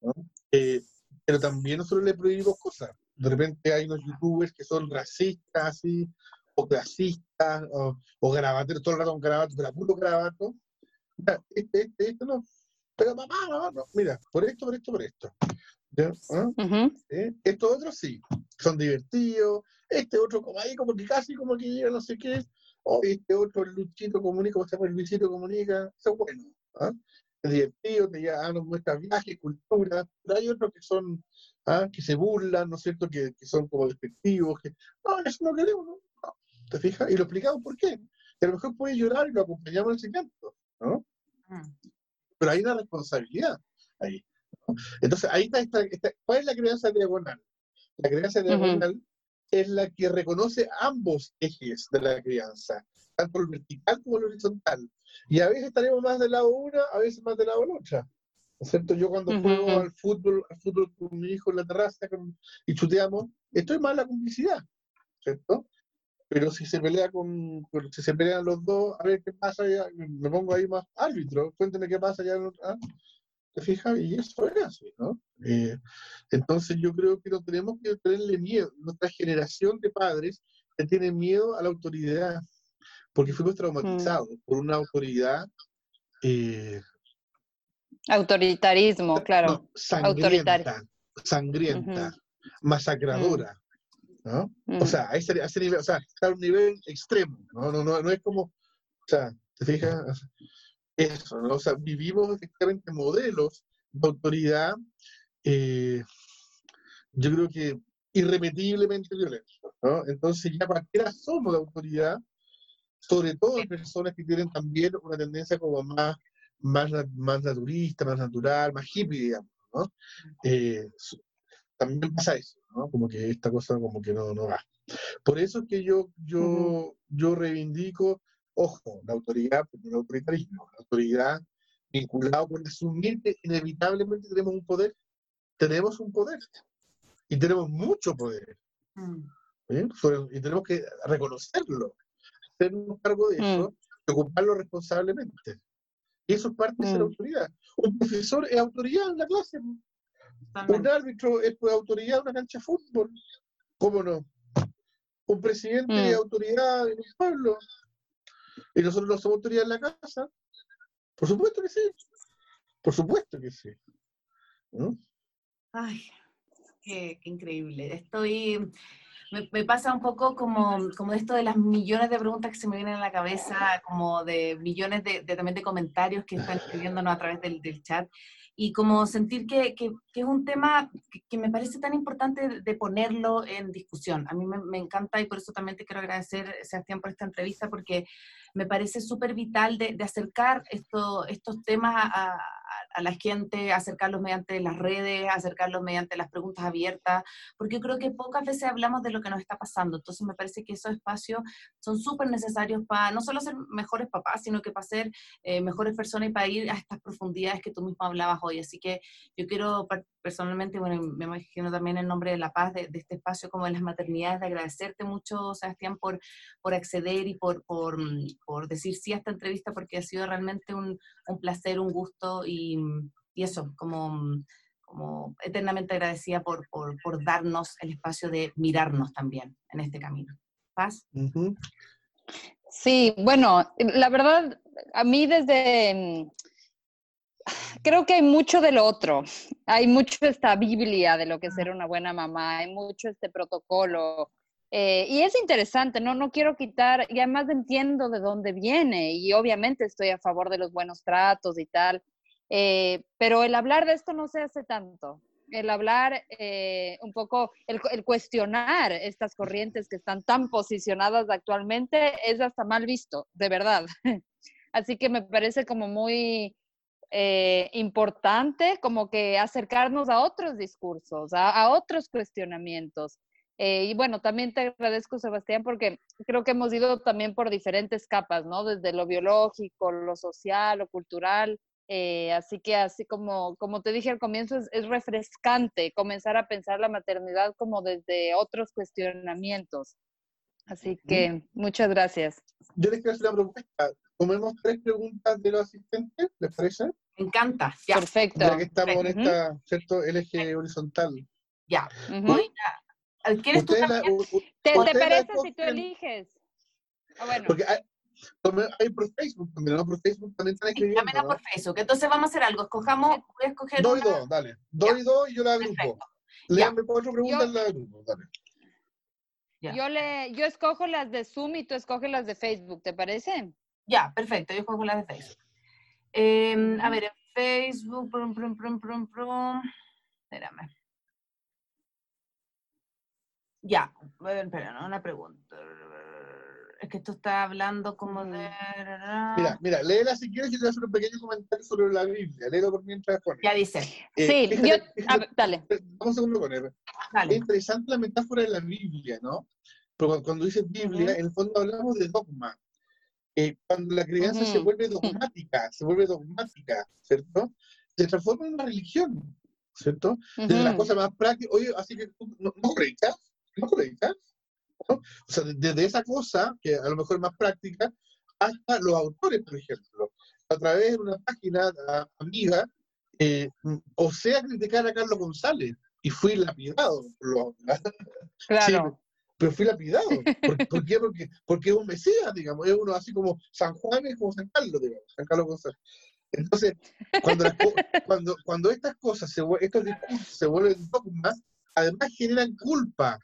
S2: ¿no? Eh, pero también nosotros le prohibimos cosas. De repente hay unos youtubers que son racistas, así, o clasistas, o, o grabateros, todo el rato con grabato, pero puro grabato. Mira, este, este, este no. Pero mamá, mamá, no. Mira, por esto, por esto, por esto. ¿Ya? ¿Ah? ¿Eh? Estos otros sí, son divertidos. Este otro, como ahí, como que casi como que llega no sé qué. O este otro, Luchito Comunica, ¿cómo se llama? El Luisito Comunica. Eso es bueno. ¿ah? Es divertido, te ya ah, nos muestra viajes, cultura. Pero hay otros que son, ¿ah? que se burlan, ¿no es cierto? Que, que son como despectivos. Que, no, eso no queremos, ¿no? No. ¿Te fijas? Y lo explicamos por qué. Que a lo mejor puede llorar y lo acompañamos en ese canto, ¿no?
S1: Mm.
S2: Pero hay una responsabilidad ahí. ¿no? Entonces, ahí está, esta- esta- ¿cuál es la crianza diagonal? La crianza diagonal es la que reconoce ambos ejes de la crianza, tanto el vertical como el horizontal. Y a veces estaremos más del lado una, a veces más del lado la otra. ¿No es cierto? Yo cuando
S3: Ujú.
S2: juego al fútbol, al fútbol con mi hijo en la terraza con- y chuteamos, estoy más en la complicidad, ¿cierto? Pero si se pelea con, con- si se pelean los dos, a ver qué pasa, ya, me pongo ahí más árbitro, cuénteme qué pasa ya. ¿ah? ¿Te fijas? Y eso es así, ¿no? Eh, entonces yo creo que no tenemos que tenerle miedo. Nuestra generación de padres le tiene miedo a la autoridad, porque fuimos traumatizados por una autoridad eh,
S3: Autoritarismo, claro.
S2: no, sangrienta, sangrienta, masacradora, ¿no?
S3: Mm.
S2: O sea, a ese, a ese nivel, o sea, está a un nivel extremo, ¿no? No, no, no es como, o sea, ¿te fijas? Eso, ¿no? O sea, vivimos efectivamente modelos de autoridad, eh, yo creo que irrepetiblemente violentos, ¿no? Entonces ya cualquiera somos de autoridad, sobre todo en personas que tienen también una tendencia como más, más, más naturista, más natural, más hippie, digamos, ¿no? Eh, también pasa eso, ¿no? Como que esta cosa como que no, no va. Por eso es que yo, yo,
S3: Ujú.
S2: yo reivindico, ojo, la autoridad, porque el autoritarismo, la autoridad vinculado con asumir que inevitablemente tenemos un poder, tenemos un poder, y tenemos mucho poder,
S1: Mm.
S2: ¿eh? Y tenemos que reconocerlo, hacernos cargo de
S3: Mm.
S2: eso y ocuparlo responsablemente. Y eso es parte de ser
S3: Mm.
S2: autoridad. Un profesor es autoridad en la clase. Un árbitro es autoridad en una cancha de fútbol. ¿Cómo no? Un presidente
S3: Mm.
S2: es autoridad en un pueblo. Y nosotros no somos autoridad en la casa. Por supuesto que sí. Por supuesto que sí. ¿No?
S1: Ay, qué, qué increíble. Estoy, me, pasa un poco como, como esto de las millones de preguntas que se me vienen a la cabeza, como de millones de, también de comentarios que están escribiéndonos a través del, chat, y como sentir que, que- es un tema que, me parece tan importante de, ponerlo en discusión. A mí me encanta y por eso también te quiero agradecer, Sebastián, por esta entrevista, porque me parece súper vital de, acercar esto, estos temas a, a- a la gente, acercarlos mediante las redes, acercarlos mediante las preguntas abiertas, porque yo creo que pocas veces hablamos de lo que nos está pasando. Entonces me parece que esos espacios son súper necesarios para no solo ser mejores papás, sino que para ser eh, mejores personas y para ir a estas profundidades que tú mismo hablabas hoy. Así que yo quiero personalmente, bueno, me imagino también en nombre de la paz de, este espacio como de las maternidades, de agradecerte mucho, Sebastián, por, por acceder y por, por, mm, por decir sí a esta entrevista, porque ha sido realmente un, un placer, un gusto y, y eso, como, como eternamente agradecida por, por, por darnos el espacio de mirarnos también en este camino. Paz.
S3: Sí, bueno, la verdad, a mí desde... Creo que hay mucho de lo otro. Hay mucho esta Biblia de lo que es ser una buena mamá, hay mucho este protocolo. Eh, y es interesante, ¿no? No quiero quitar, y además entiendo de dónde viene, y obviamente estoy a favor de los buenos tratos y tal, eh, pero el hablar de esto no se hace tanto. El hablar eh, un poco, el, el cuestionar estas corrientes que están tan posicionadas actualmente es hasta mal visto, de verdad. Así que me parece como muy eh, importante como que acercarnos a otros discursos, a, a otros cuestionamientos. Eh, y bueno, también te agradezco, Sebastián, porque creo que hemos ido también por diferentes capas, ¿no? Desde lo biológico, lo social, lo cultural. eh, así que así como, como te dije al comienzo, es, es refrescante comenzar a pensar la maternidad como desde otros cuestionamientos. Así que muchas gracias.
S2: Yo les quiero hacer una propuesta. Tomemos tres preguntas de los asistentes, ¿les parece?
S1: Me encanta, ya.
S3: Perfecto.
S2: Ya que estamos en esta, ¿cierto? El eje horizontal.
S1: ya. Voy a- ¿Quieres tú también?
S3: ¿Te, te parece si tú eliges? Ah, bueno.
S2: Porque hay, también hay por Facebook también, ¿no? Por Facebook también están
S1: Sí,
S2: escribiendo,
S1: Cámara
S2: ¿no?
S1: por Facebook. Entonces vamos a hacer algo. Escojamos, voy a escoger
S2: Dos y
S1: una-
S2: dos, dale. Dos y dos y yo la agrupo. Léame cuatro preguntas y la agrupo, dale.
S1: Ya.
S3: Yo, le, yo escojo las de Zoom y tú escoges las de Facebook, ¿te parece?
S1: Ya, perfecto, yo escojo las de Facebook. Eh, a ver, en Facebook, prum, prum, prum, prum, prum. Espérame. Ya, espera, no, una pregunta. Es que esto está hablando como de...
S2: Mira, mira, léela si quieres y te voy a hacer un pequeño comentario sobre la Biblia. Léelo por mientras con
S1: Ya dice,
S2: Eh,
S3: sí,
S2: fíjate-
S3: yo,
S2: fíjate-
S3: a ver, dale.
S2: Vamos un segundo con él. Es
S1: dale.
S2: interesante la metáfora de la Biblia, ¿no? Pero cuando- dices Biblia,
S3: Ujú.
S2: en el fondo hablamos de dogma. Eh, cuando la crianza se
S3: Ujú.
S2: vuelve dogmática, se vuelve dogmática, ¿cierto? Se transforma en una religión, ¿cierto? Desde las
S3: Ujú.
S2: cosas más prácticas, oye, así que tú no, no predicas, no. O sea, desde esa cosa, que a lo mejor es más práctica, hasta los autores, por ejemplo, a través de una página a- amiga, eh, o sea, criticar a Carlos González, y fui lapidado los
S3: Claro.
S2: pero fui lapidado. ¿Por, por qué? Porque, porque es un mesías, digamos, es uno así como San Juan es como San Carlos, digamos, San Carlos González. Entonces, cuando, las cuando, cuando estas cosas, se, estos discursos se vuelven dogmas, además generan culpa,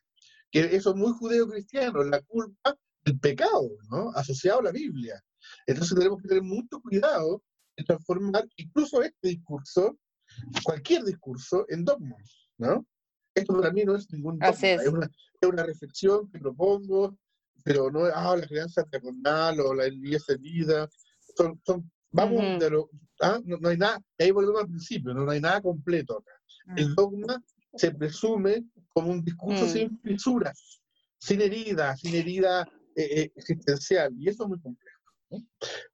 S2: que eso es muy judeo-cristiano, la culpa del pecado, ¿no? Asociado a la Biblia. Entonces tenemos que tener mucho cuidado de transformar incluso este discurso, cualquier discurso, en dogmas, ¿no? Esto para mí no es ningún dogma,
S3: es.
S2: es una, es una reflexión que propongo, pero no es, ah, la crianza diaconal o la iglesia vida. Son, son, vamos
S3: Ujú.
S2: de lo, ah, no, no hay nada, ahí volvemos al principio, no, no hay nada completo acá. El dogma se presume como un discurso
S3: Mm.
S2: sin fisuras, sin herida, sin herida eh, eh, existencial, y eso es muy complejo.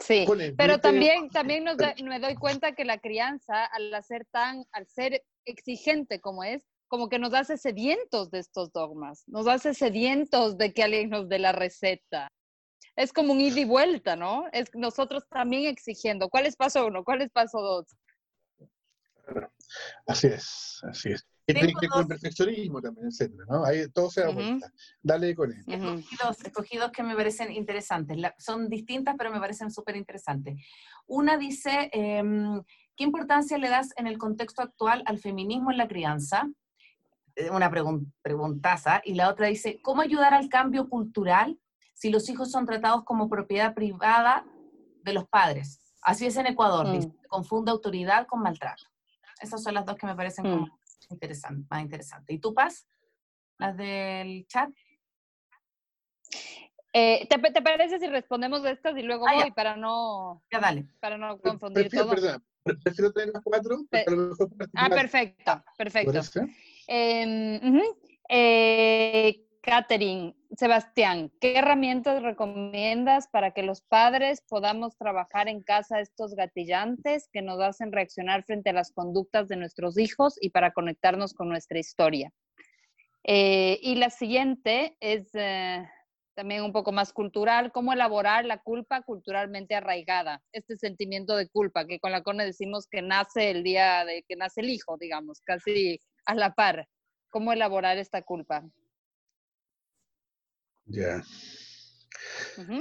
S3: Sí. Pero también, también nos da- me doy cuenta que la crianza, al hacer tan, al ser exigente como es, como que nos hace sedientos de estos dogmas, nos hace sedientos de que alguien nos dé la receta. Es como un ida y vuelta, ¿no? Es nosotros también exigiendo. ¿Cuál es paso uno? ¿Cuál es paso dos?
S2: Así es, así es. Tiene que ver con el perfeccionismo también, etcétera, ¿no? Ahí todo se da
S3: Ujú.
S2: vuelta. Dale con él.
S3: Ujú.
S1: Escogí dos, escogí dos que me parecen interesantes. La- son distintas, pero me parecen súper interesantes. Una dice, em, ¿qué importancia le das en el contexto actual al feminismo en la crianza? Eh, Una pregun- preguntaza. Y la otra dice, ¿cómo ayudar al cambio cultural si los hijos son tratados como propiedad privada de los padres? Así es en Ecuador,
S3: Mm.
S1: dice, confunde autoridad con maltrato. Esas son las dos que me parecen
S3: Mm.
S1: como interesan- más interesantes. ¿Y tú, Paz? ¿Las del chat?
S3: Eh, ¿te, te parece si respondemos de estas y luego
S1: Ah, ya.
S3: voy para no,
S1: Ya dale.
S3: para no confundir
S2: Prefiero,
S3: todo?
S2: prefiero tener las cuatro, porque a lo mejor para
S3: Ah, perfecto, perfecto. ujú. Eh, Catherine, Sebastián, ¿qué herramientas recomiendas para que los padres podamos trabajar en casa estos gatillantes que nos hacen reaccionar frente a las conductas de nuestros hijos y para conectarnos con nuestra historia? Eh, y la siguiente es eh, también un poco más cultural, ¿cómo elaborar la culpa culturalmente arraigada? Este sentimiento de culpa que con la CONE decimos que nace el día de que nace el hijo, digamos, casi a la par. ¿Cómo elaborar esta culpa?
S2: Ya.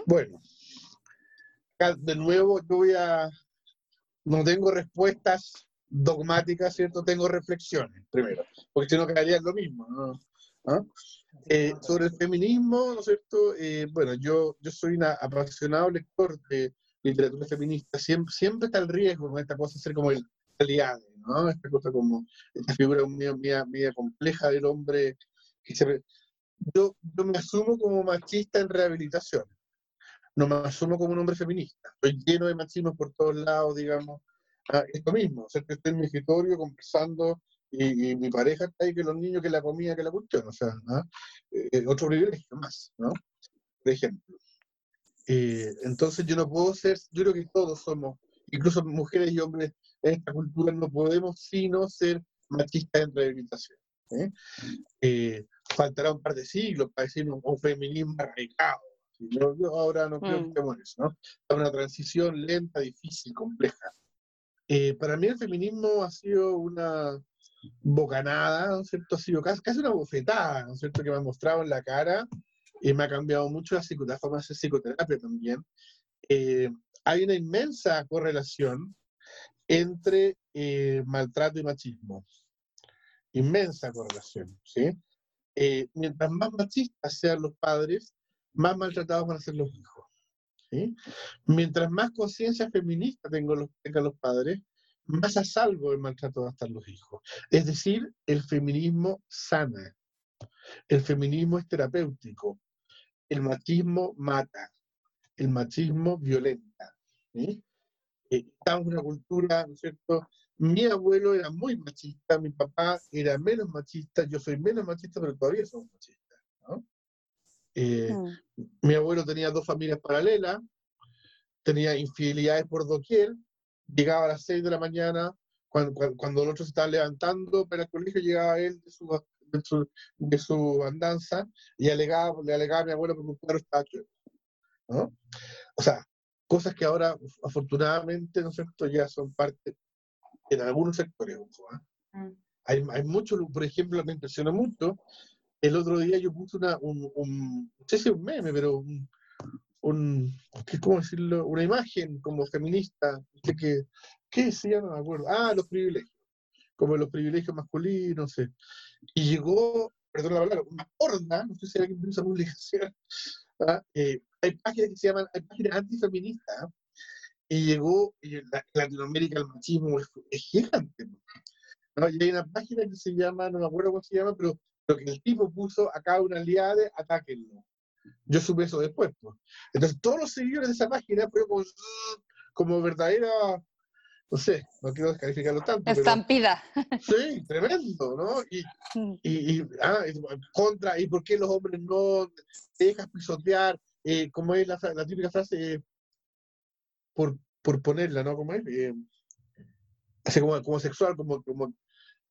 S2: Bueno, de nuevo yo voy a, no tengo respuestas dogmáticas, ¿cierto? Tengo reflexiones primero, porque si no quedaría en lo mismo, ¿no? ¿Ah? Eh, sobre el feminismo, ¿no es cierto? Eh, bueno, yo, yo soy un apasionado lector de literatura feminista, siempre, siempre está el riesgo con esta cosa de ser como el aliado, ¿no? Esta cosa como, esta figura media, media, media compleja del hombre que se, yo, yo me asumo como machista en rehabilitación. No me asumo como un hombre feminista. Estoy lleno de machismo por todos lados, digamos. Ah, esto mismo, o sea, que estoy en mi escritorio conversando y, y mi pareja está ahí que los niños, que la comida, que la cuestión. O sea, ¿ah? Eh, otro privilegio más, ¿no? Por ejemplo. Eh, entonces yo no puedo ser, yo creo que todos somos, incluso mujeres y hombres en esta cultura, no podemos sino ser machistas en rehabilitación. ¿eh? Faltará un par de siglos para decir un, un feminismo arraigado. Yo, yo ahora no creo que
S3: Mm.
S2: estemos en eso, ¿no? Es una transición lenta, difícil, compleja. Eh, para mí el feminismo ha sido una bocanada, ¿no es cierto? Ha sido casi, casi una bofetada, ¿no es cierto? Que me ha mostrado en la cara y me ha cambiado mucho la, psicoterapia, forma de hacer psicoterapia también. Eh, hay una inmensa correlación entre eh, maltrato y machismo. Inmensa correlación, ¿sí? Eh, mientras más machistas sean los padres, más maltratados van a ser los hijos. Mientras más conciencia feminista tengan los padres, más a salvo del maltrato van a estar los hijos. Es decir, el feminismo sana. El feminismo es terapéutico. El machismo mata. El machismo violenta. ¿sí? Eh, estamos en una cultura, ¿no es cierto? Mi abuelo era muy machista, mi papá era menos machista, yo soy menos machista, pero todavía somos machistas. ¿no? Eh,
S3: Mm.
S2: Mi abuelo tenía dos familias paralelas, tenía infidelidades por doquier, llegaba a las 6 de la mañana, cuando, cuando, cuando los otros se estaban levantando para el colegio, llegaba él de su, de su, de su andanza y alegaba, le alegaba a mi abuelo porque un claro estaba ¿no? O sea, cosas que ahora, afortunadamente, ¿no es cierto?, ya son parte en algunos sectores.
S1: Mm.
S2: Hay, hay mucho, por ejemplo, me impresionó mucho, el otro día yo puse una, un, un- no sé si un meme, pero un, un ¿qué- ¿cómo decirlo? Una imagen como feminista, ¿qué, qué, qué decía? No me acuerdo. Ah, los privilegios, como los privilegios masculinos, no sé. Y llegó, perdón la palabra, una horda, no sé si alguien usa publicación, ¿ah? Eh, hay páginas que se llaman, hay páginas antifeministas, ¿ah? Y llegó, y en la- en Latinoamérica el machismo es, es gigante. ¿no? Y hay una página que se llama, no me acuerdo cómo se llama, pero lo que el tipo puso acá una aliada de atáquenlo. Yo supe eso después. pues. Entonces, todos los seguidores de esa página fueron como, como verdadera, no sé, no quiero descalificarlo tanto, pero
S3: Estampida.
S2: sí, tremendo, ¿no? Y,
S3: Mm.
S2: y, y, ah, y contra, ¿y por qué los hombres no te dejas pisotear? Eh, como es la, la típica frase, eh, por, por ponerla, ¿no? Como es, eh, así como, como sexual, como, como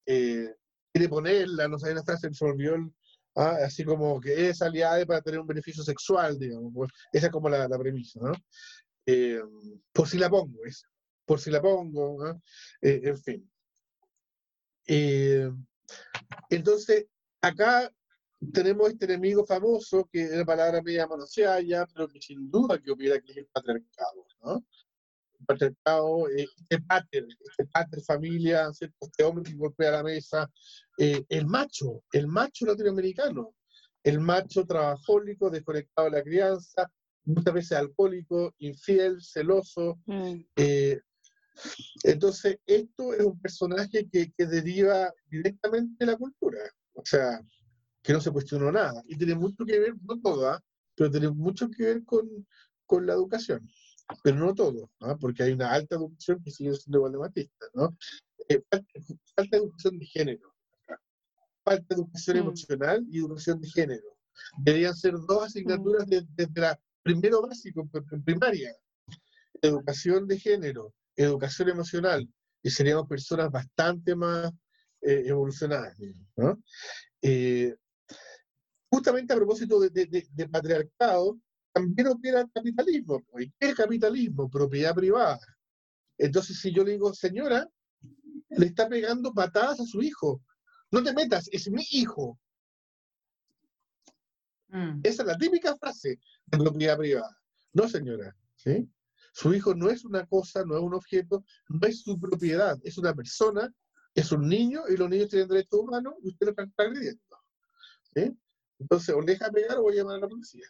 S2: eh, quiere ponerla, no sé, una frase se el- ah, así como que es aliada para tener un beneficio sexual, digamos, pues, esa es como la, la premisa, ¿no? Eh, por si la pongo, es, por si la pongo. Eh, en fin. Entonces, acá tenemos este enemigo famoso, que es la palabra media manoseada ya, pero que sin duda que opera que es el patriarcado, ¿no? El patriarcado, eh, este pater, este pater familia, ¿cierto? este hombre que golpea la mesa, eh, el macho, el macho latinoamericano, el macho trabajólico, desconectado de la crianza, muchas veces alcohólico, infiel, celoso,
S3: Mm.
S2: eh, entonces, esto es un personaje que, que deriva directamente de la cultura, o sea, que no se cuestionó nada. Y tiene mucho que ver, no todo, ¿ah? pero tiene mucho que ver con, con la educación, pero no todo, ¿ah? porque hay una alta educación que sigue siendo igual de machista, ¿no? Eh, falta, falta educación de género, falta educación
S3: Mm.
S2: emocional y educación de género. Deberían ser dos asignaturas de- desde la primero básico, en en primaria. Educación de género, educación emocional, y seríamos personas bastante más eh, evolucionadas, ¿no? Eh, justamente a propósito de, de- de- de patriarcado, también opera el capitalismo. pues, ¿Y qué es capitalismo? Propiedad privada. Entonces, si yo le digo, señora, le está pegando patadas a su hijo, no te metas, es mi hijo.
S1: Mm.
S2: Esa es la típica frase de propiedad privada. No, señora. ¿sí? Su hijo no es una cosa, no es un objeto, no es su propiedad, es una persona, es un niño y los niños tienen derechos humanos y usted lo está agrediendo. ¿sí? Entonces, o le deja pegar o voy a llamar a la policía.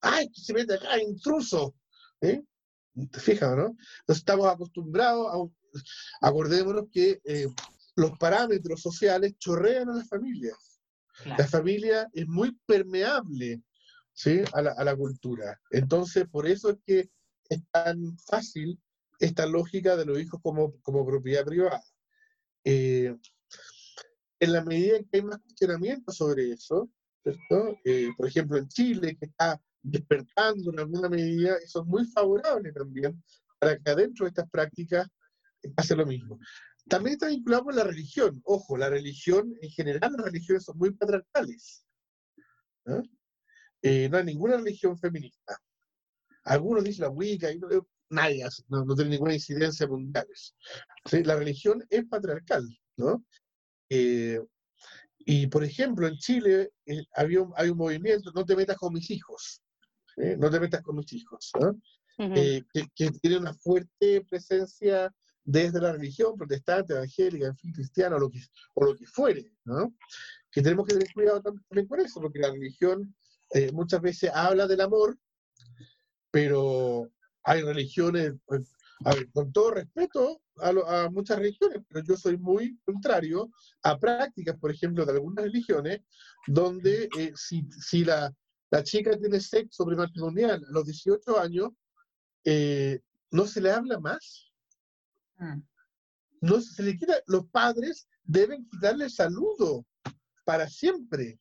S2: ¡Ay, que se mete acá, intruso! ¿sí? ¿Te fijas, no? Entonces, estamos acostumbrados a. Acordémonos que eh, los parámetros sociales chorrean a las familias.
S1: Claro.
S2: La familia es muy permeable ¿sí? a, la, a la cultura. Entonces, por eso es que es tan fácil esta lógica de los hijos como, como propiedad privada. Eh, en la medida en que hay más cuestionamiento sobre eso, ¿cierto? Eh, por ejemplo, en Chile, que está despertando en alguna medida, eso es muy favorable también para que adentro de estas prácticas pase lo mismo. También está vinculado con la religión. Ojo, la religión, en general, las religiones son muy patriarcales. ¿no? Eh, no hay ninguna religión feminista. Algunos dicen la Wicca, y no- nadie, no, no tiene ninguna incidencia mundial. ¿sí? La religión es patriarcal, ¿no? Eh, y por ejemplo, en Chile eh, había un, hay un movimiento, no te metas con mis hijos, no te metas con mis hijos, eh, que, tiene una fuerte presencia desde la religión protestante, evangélica, en fin, cristiana, o lo que, o lo que fuere, ¿no? que tenemos que tener cuidado también con eso, porque la religión eh, muchas veces habla del amor, pero hay religiones, pues, con todo respeto a, muchas religiones, pero yo soy muy contrario a prácticas, por ejemplo, de algunas religiones, donde eh, si, si la, la, chica tiene sexo prematrimonial a los 18 años, eh, no se le habla más. Mm. No se le quita, los padres deben quitarle el saludo para siempre.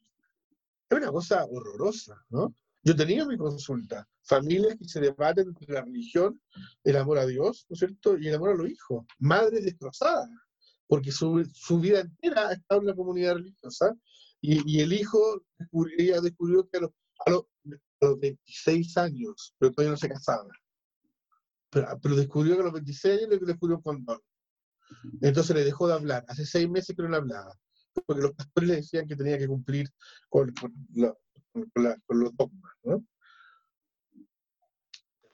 S2: Es una cosa horrorosa, ¿no? Yo tenido mi consulta, familias que se debaten entre la religión, el amor a Dios, ¿no es cierto? Y el amor a los hijos. Madres destrozadas, porque su, su vida entera ha estado en la comunidad religiosa y, y el hijo ella descubrió que a los, a, los, 26 años, pero todavía no se casaba. Pero, pero, descubrió que a los 26 años le descubrió un condón. Entonces le dejó de hablar. Hace seis meses que no le hablaba porque los pastores le decían que tenía que cumplir con, los dogmas. ¿no?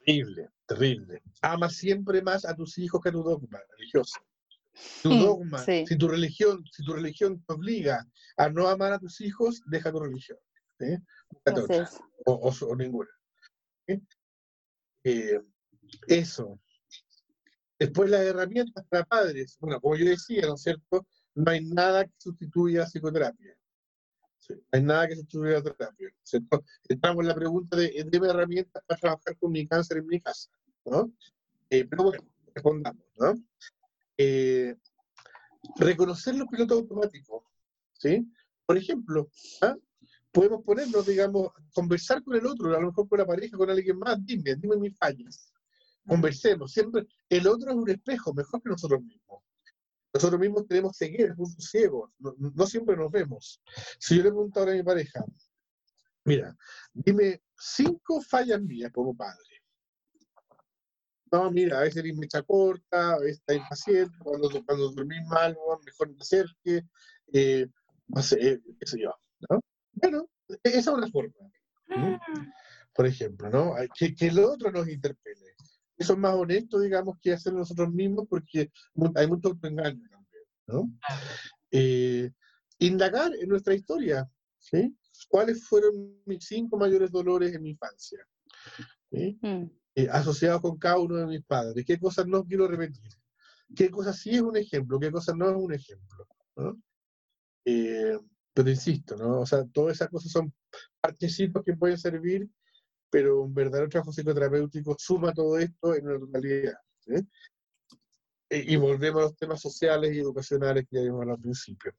S2: Terrible, terrible. Ama siempre más a tus hijos que a tu dogma religioso. Tu mm, dogma, si tu religión, si tu religión te obliga a no amar a tus hijos, deja tu religión. ¿sí? o, o, ninguna. Eh, eso. Después las herramientas para padres. Bueno, como yo decía, ¿no es cierto? no hay nada que sustituya la psicoterapia. No hay nada que sustituya la terapia. Entramos en la pregunta de, ¿debe herramientas para trabajar con mi cáncer en mi casa? ¿no? Eh, pero bueno, respondamos. ¿no? Eh, reconocer los pilotos automáticos. ¿sí? Por ejemplo, ¿ah? podemos ponernos, digamos, conversar con el otro, a lo mejor con la pareja, con alguien más, dime, dime mis fallas. Conversemos. Siempre, el otro es un espejo, mejor que nosotros mismos. Nosotros mismos tenemos ceguera, ciegos, no, siempre nos vemos. Si yo le pregunto ahora a mi pareja, mira, dime cinco fallas mías como padre. No, mira, a veces eres mecha corta, a veces estás impaciente, cuando, cuando dormís mal, mejor no te acerques, eh, no sé, eh, qué sé yo, ¿no? Bueno, e-, esa es una forma. Mm. Por ejemplo, ¿no? Que, que el otro nos interpele eso es más honesto, digamos, que hacer nosotros mismos, porque hay mucho autoengaño también, ¿no? Eh, indagar en nuestra historia, ¿sí? ¿Cuáles fueron mis cinco mayores dolores en mi infancia? Mm. Eh, asociados con cada uno de mis padres. ¿Qué cosas no quiero repetir? ¿Qué cosas sí es un ejemplo? ¿Qué cosas no es un ejemplo? Eh, pero insisto, ¿no? O sea, todas esas cosas son partecitos que pueden servir pero un verdadero trabajo psicoterapéutico suma todo esto en una totalidad. E, y volvemos a los temas sociales y educacionales que ya vimos al principio.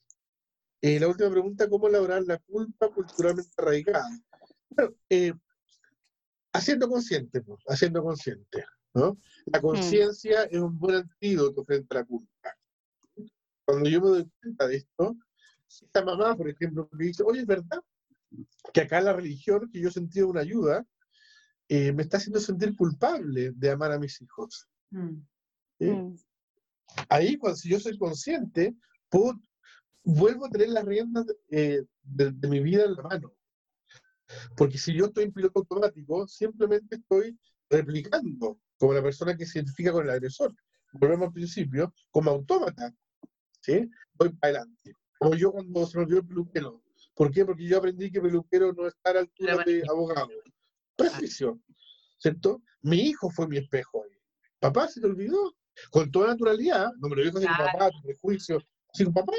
S2: Y la última pregunta, ¿cómo elaborar la culpa culturalmente arraigada? Bueno, eh, haciendo consciente, pues, haciendo consciente. ¿no? La conciencia es un buen antídoto frente a la culpa. Cuando yo me doy cuenta de esto, esta mamá, por ejemplo, me dice, oye, es verdad que acá la religión, que yo sentí una ayuda, eh, me está haciendo sentir culpable de amar a mis hijos. Mm. Mm. Ahí, cuando si yo soy consciente, vuelvo a tener las riendas eh, de, mi vida en la mano. Porque si yo estoy en piloto automático, simplemente estoy replicando como la persona que se identifica con el agresor. Volvemos al principio, como autómata. ¿sí? Voy para adelante. O yo cuando se me olvidó el peluquero. ¿Por qué? Porque yo aprendí que peluquero no está a la altura de abogado. Prejuicio, ¿cierto? Mi hijo fue mi espejo ahí. Papá se te olvidó, con toda naturalidad, no me lo dijo así con papá, tu prejuicio, con papá,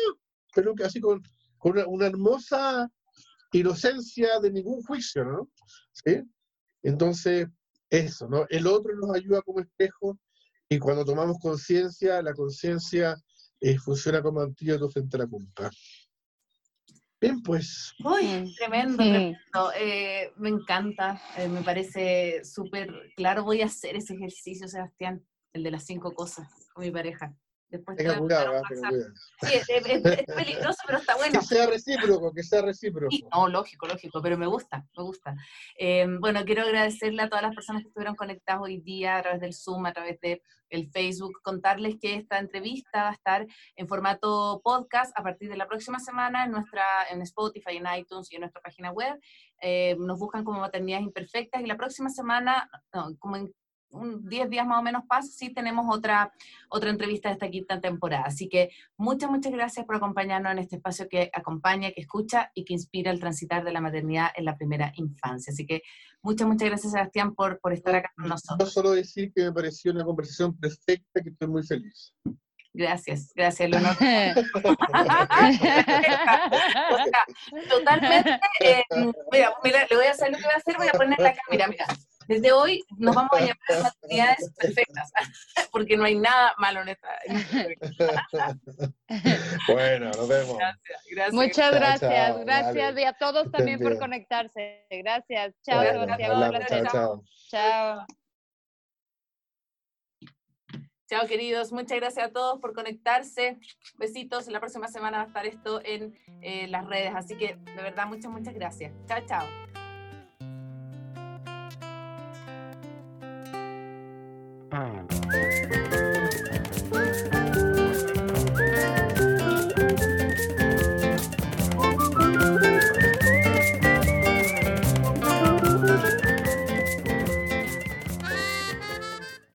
S2: pero que así con, con una, hermosa inocencia de ningún juicio, ¿no? ¿Sí? Entonces, eso, ¿no? El otro nos ayuda como espejo y cuando tomamos conciencia, la conciencia eh, funciona como antídoto frente a la culpa. Bien, pues.
S1: Uy, tremendo, tremendo. Eh, me encanta, eh, me parece súper claro. Voy a hacer ese ejercicio, Sebastián, el de las cinco cosas con mi pareja. Después
S2: Tenga cuidado, tenga cuidado.
S1: Sí, es, es- es peligroso, pero está bueno.
S2: Que sea recíproco, que sea recíproco.
S1: Sí, no, lógico, lógico, pero me gusta, me gusta. Eh, bueno, quiero agradecerle a todas las personas que estuvieron conectadas hoy día a través del Zoom, a través de el Facebook, contarles que esta entrevista va a estar en formato podcast a partir de la próxima semana en nuestra en Spotify, en iTunes y en nuestra página web. Eh, nos buscan como maternidades imperfectas y la próxima semana, no, como en un 10 días más o menos pasa, sí tenemos otra, otra entrevista de esta quinta temporada. Así que muchas, muchas gracias por acompañarnos en este espacio que acompaña, que escucha y que inspira el transitar de la maternidad en la primera infancia. Así que muchas, muchas gracias, Sebastián, por, por estar acá con
S2: No
S1: nosotros.
S2: solo decir que me pareció una conversación perfecta, que estoy muy feliz.
S1: Gracias, gracias, Leonor. O sea, totalmente. eh, mira, mira, le voy a hacer lo que voy a hacer, voy a poner la cámara. Mira, desde hoy nos vamos a llamar maternidades perfectas, porque no hay nada malo en esta.
S2: bueno, nos vemos.
S1: Gracias, gracias.
S3: Muchas gracias,
S2: chao,
S3: gracias
S2: dale.
S3: y a todos también por conectarse. Gracias. Chao,
S2: Bueno,
S3: Sebastián. un
S2: hablamos. Chao, chao.
S3: Chao.
S1: Chao, queridos. Muchas gracias a todos por conectarse. Besitos. La próxima semana va a estar esto en eh, las redes. Así que, de verdad, muchas, muchas gracias. Chao, chao.
S4: Thank you.